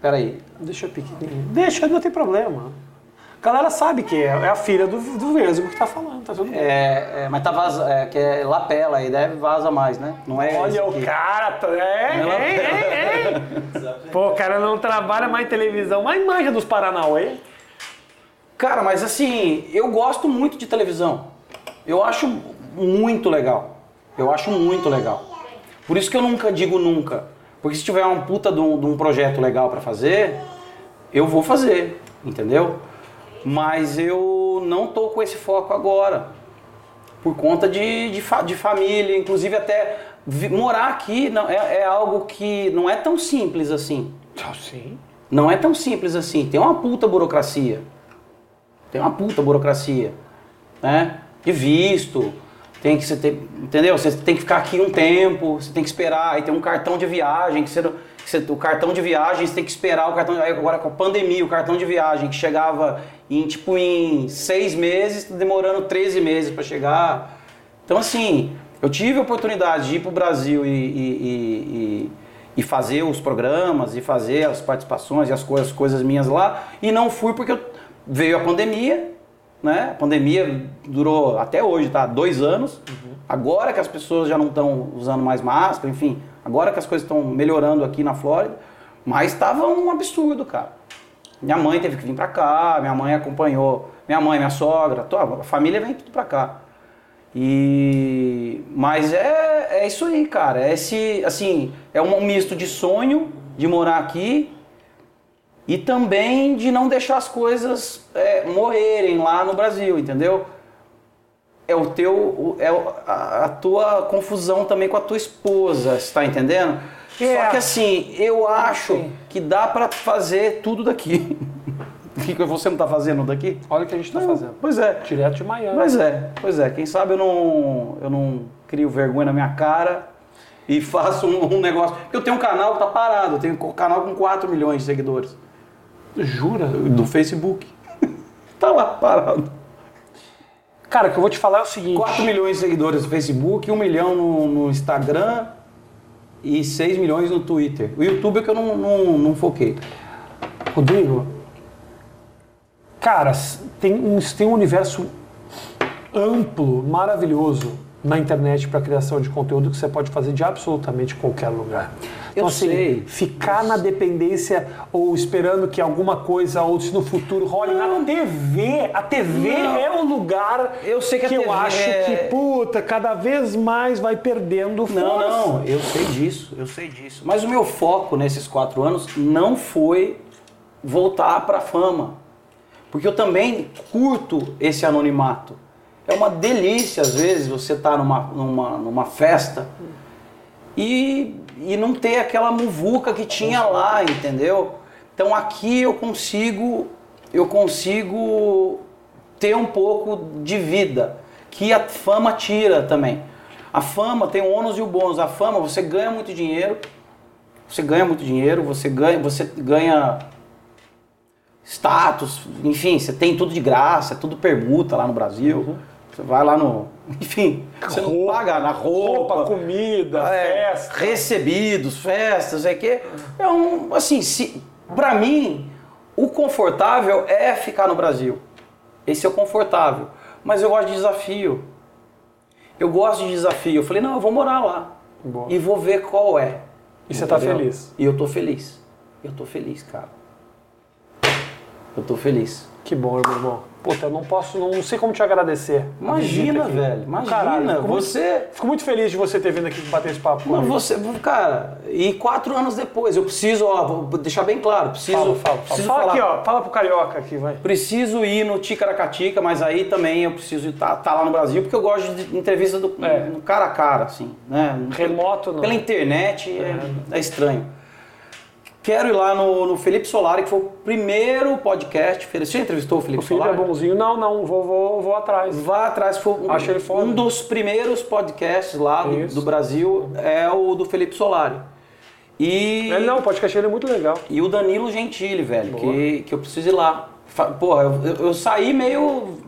Peraí. Deixa pequenininho. Deixa, não tem problema. A galera sabe que é, é a filha do, do Vesgo que tá falando, tá tudo bem. É, é, mas tá vaza, é, que é lapela aí, deve vaza mais, né? Não é esse Olha o aqui. cara, tá- é, Não é é, é. Pô, o cara não trabalha mais em televisão, mas manja dos Paranauê. Cara, mas assim, eu gosto muito de televisão. Eu acho muito legal. Eu acho muito legal. Por isso que eu nunca digo nunca. Porque se tiver uma puta de um, de um projeto legal pra fazer, eu vou fazer, entendeu? Mas eu não tô com esse foco agora. Por conta de, de, fa- de família, inclusive até morar aqui não, é, é algo que não é tão simples assim. Ah, Sim. Não é tão simples assim. Tem uma puta burocracia. Tem uma puta burocracia. Né? De visto. Tem que você ter, entendeu? Você tem que ficar aqui um tempo, você tem que esperar. Aí tem um cartão de viagem, que você, que você- o cartão de viagem você tem que esperar o cartão. Agora com a pandemia, o cartão de viagem que chegava em tipo em seis meses, tá demorando 13 meses para chegar. Então assim, eu tive a oportunidade de ir para o Brasil e, e- e- e- fazer os programas e fazer as participações e as coisas, coisas minhas lá e não fui porque eu- veio a pandemia, né? A pandemia durou até hoje, tá? Dois anos. Agora que as pessoas já não estão usando mais máscara, enfim, agora que as coisas estão melhorando aqui na Flórida, mas estava um absurdo, cara. Minha mãe teve que vir pra cá, minha mãe acompanhou, minha mãe, minha sogra, a família vem tudo pra cá. E mas é, é isso aí, cara. É esse assim, é um misto de sonho de morar aqui E também de não deixar as coisas é, morrerem lá no Brasil, entendeu? É o teu, é a, tua confusão também com a tua esposa, você tá entendendo? É. Só que assim, eu acho que dá pra fazer tudo daqui. O que que você não tá fazendo daqui? Olha o que a gente tá Não, fazendo. Pois é. Direto de Miami. Pois é, pois é. Quem sabe eu não, eu não crio vergonha na minha cara e faço um, um negócio. Porque eu tenho um canal que tá parado, eu tenho um canal com 4 milhões de seguidores Jura? do Facebook. tá lá parado. Cara, o que eu vou te falar é o seguinte. 4 milhões de seguidores no Facebook, 1 milhão no, no Instagram e 6 milhões no Twitter. O YouTube é que eu não, não, não foquei. Rodrigo, cara, tem um, tem um universo amplo, maravilhoso na internet para criação de conteúdo que você pode fazer de absolutamente qualquer lugar. Então, assim, Eu sei. Ficar na dependência ou esperando que alguma coisa ou se no futuro role na TV, a TV Não. é o lugar Eu sei que a eu acho é- que, puta, cada vez mais vai perdendo força. Não, não, eu sei disso, eu sei disso. Mas o meu foco nesses quatro anos não foi voltar para a fama. Porque eu também curto esse anonimato. É uma delícia, às vezes, você estar numa, numa, numa festa e, e não ter aquela muvuca que tinha lá, entendeu? Então aqui eu consigo, eu consigo ter um pouco de vida, que a fama tira também. A fama tem o ônus e o bônus. A fama, você ganha muito dinheiro, você ganha muito dinheiro, você ganha, você ganha status, enfim, você tem tudo de graça, tudo permuta lá no Brasil. Você vai lá no. Enfim, você não Roupa, paga na roupa, Roupa, comida, é, festa. recebidos, festas, é que é um assim, se para mim o confortável é ficar no Brasil. Esse é o confortável, mas eu gosto de desafio. Eu gosto de desafio. Eu falei, não, eu vou morar lá Boa. e vou ver qual é. E você tá feliz? E eu tô feliz. Eu tô feliz, cara. Eu tô feliz. Que bom, meu irmão. Puta, eu não posso, não sei como te agradecer. Imagina, aqui. velho. Imagina. Caralho, fico muito- você. Fico muito feliz de você ter vindo aqui bater esse papo Não, você, cara, e quatro anos depois, eu preciso, ó, vou deixar bem claro, preciso, Fala, fala, preciso Fala falar, aqui, ó. Fala pro carioca aqui, vai. preciso ir no Ticaracatica, mas aí também eu preciso estar tá, lá no Brasil, porque eu gosto de entrevista do, É. cara a cara, assim, né? Remoto não. Pela internet é, é estranho. Quero ir lá no, no Felipe Solari, que foi o primeiro podcast. Você já entrevistou o Felipe O Felipe é Solari? bonzinho. Não, não, vou, vou, vou atrás. Vá atrás, foi um, Acho ele foda. um dos primeiros podcasts lá do, do Brasil, é o do Felipe Solari. E, Ele não, o podcast dele é muito legal. e o Danilo Gentili, velho, que, que eu preciso ir lá. Porra, eu, eu- saí meio.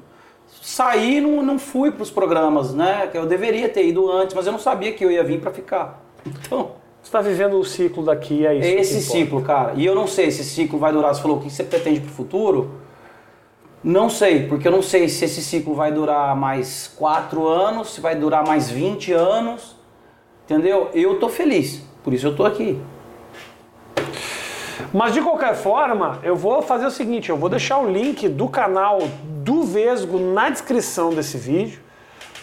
Saí e não, não fui pros programas, né? Eu deveria ter ido antes, mas eu não sabia que eu ia vir pra ficar. Então, Você tá vivendo o ciclo daqui, é isso. é esse ciclo, cara. E eu não sei se esse ciclo vai durar. Você falou o que você pretende pro futuro? Não sei, porque eu não sei se esse ciclo vai durar mais 4 anos, se vai durar mais 20 anos. Entendeu? Eu tô feliz, por isso eu tô aqui. Mas de qualquer forma, eu vou fazer o seguinte: eu vou deixar o link do canal do Vesgo na descrição desse vídeo.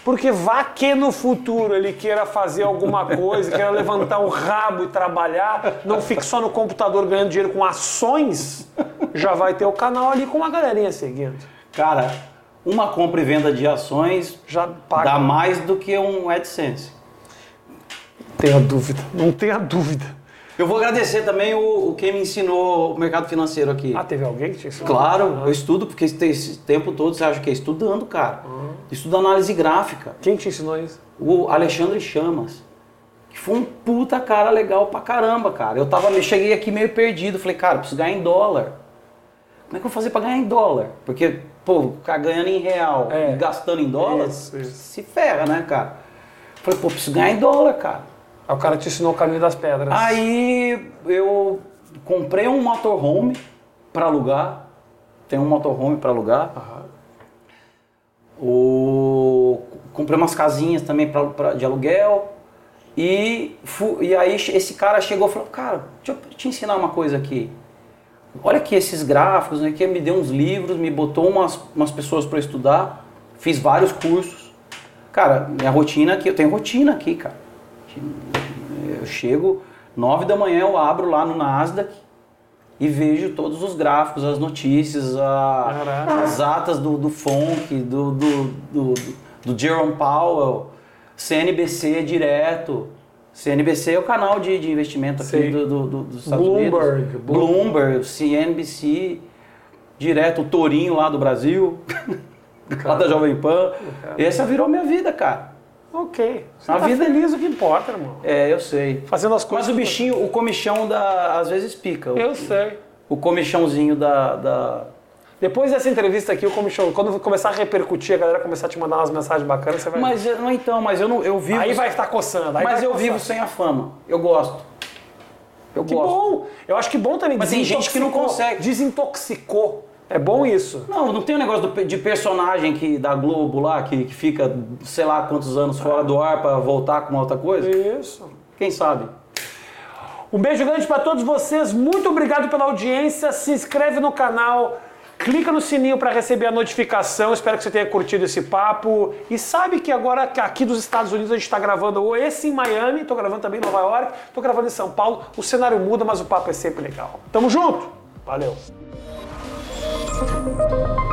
Porque vá que no futuro ele queira fazer alguma coisa, queira levantar o rabo e trabalhar, não fique só no computador ganhando dinheiro com ações, já vai ter o canal ali com uma galerinha seguindo. Cara, uma compra e venda de ações Já paga. dá mais do que um AdSense. Tenha dúvida, não tenha dúvida. Eu vou agradecer também o, o quem me ensinou o mercado financeiro aqui. Ah, teve alguém que te ensinou? Claro, eu estudo, porque esse, tempo todo você acha que é estudando, cara. Estudo análise gráfica. Quem te ensinou isso? O Alexandre Chamas. Que foi um puta cara legal pra caramba, cara. Eu tava, eu cheguei aqui meio perdido. Falei, cara, eu preciso ganhar em dólar. Como é que eu vou fazer pra ganhar em dólar? Porque, pô, ficar ganhando em real É. e gastando em dólar, Isso, isso. se ferra, né, cara? Falei, pô, preciso ganhar em dólar, cara. Aí o cara te ensinou o caminho das pedras. Aí eu comprei um motorhome pra alugar. Tem um motorhome pra alugar. Aham. O... Comprei umas casinhas também pra, pra- de aluguel. E, fu- e aí esse cara chegou e falou, cara, deixa eu te ensinar uma coisa aqui. Olha aqui esses gráficos, né, que me deu uns livros, me botou umas, umas pessoas para estudar, fiz vários cursos. Cara, minha rotina aqui, eu tenho rotina aqui, cara. Eu chego, nove da manhã eu abro lá no Nasdaq, e vejo todos os gráficos, as notícias, a- as atas do, do FONC, do, do, do, do Jerome Powell, CNBC direto. CNBC é o canal de, de investimento aqui do, do- do- dos Estados Bloomberg, Unidos. Bloomberg. Bloomberg, CNBC, direto, o Torinho lá do Brasil, lá da Jovem Pan. Essa virou minha vida, cara. Ok. Você A tá vida- feliz o que importa, irmão. É, eu sei. Fazendo as coisas. Mas o bichinho, o comichão da, às vezes pica. O- Eu sei. O comichãozinho da, da- Depois dessa entrevista aqui, o comichão, quando começar a repercutir, a galera começar a te mandar umas mensagens bacanas, você vai. Mas eu- não então, mas eu não eu vivo. Aí vai estar coçando. Aí mas eu vivo sem a fama. Eu gosto. Eu Que gosto. bom! Eu acho que bom também. Mas tem gente que não consegue. Desintoxicou. É bom isso. Não, não tem um negócio do de personagem que da Globo lá que, que fica sei lá quantos anos fora do ar pra voltar com outra coisa? Isso. Quem sabe? Um beijo grande para todos vocês. Muito obrigado pela audiência. Se inscreve no canal. Clica no sininho para receber a notificação. Espero que você tenha curtido esse papo. E sabe que agora aqui dos Estados Unidos a gente está gravando esse em Miami, estou gravando também em Nova York, estou gravando em São Paulo. O cenário muda, mas o papo é sempre legal. Tamo junto. Valeu. Thank you.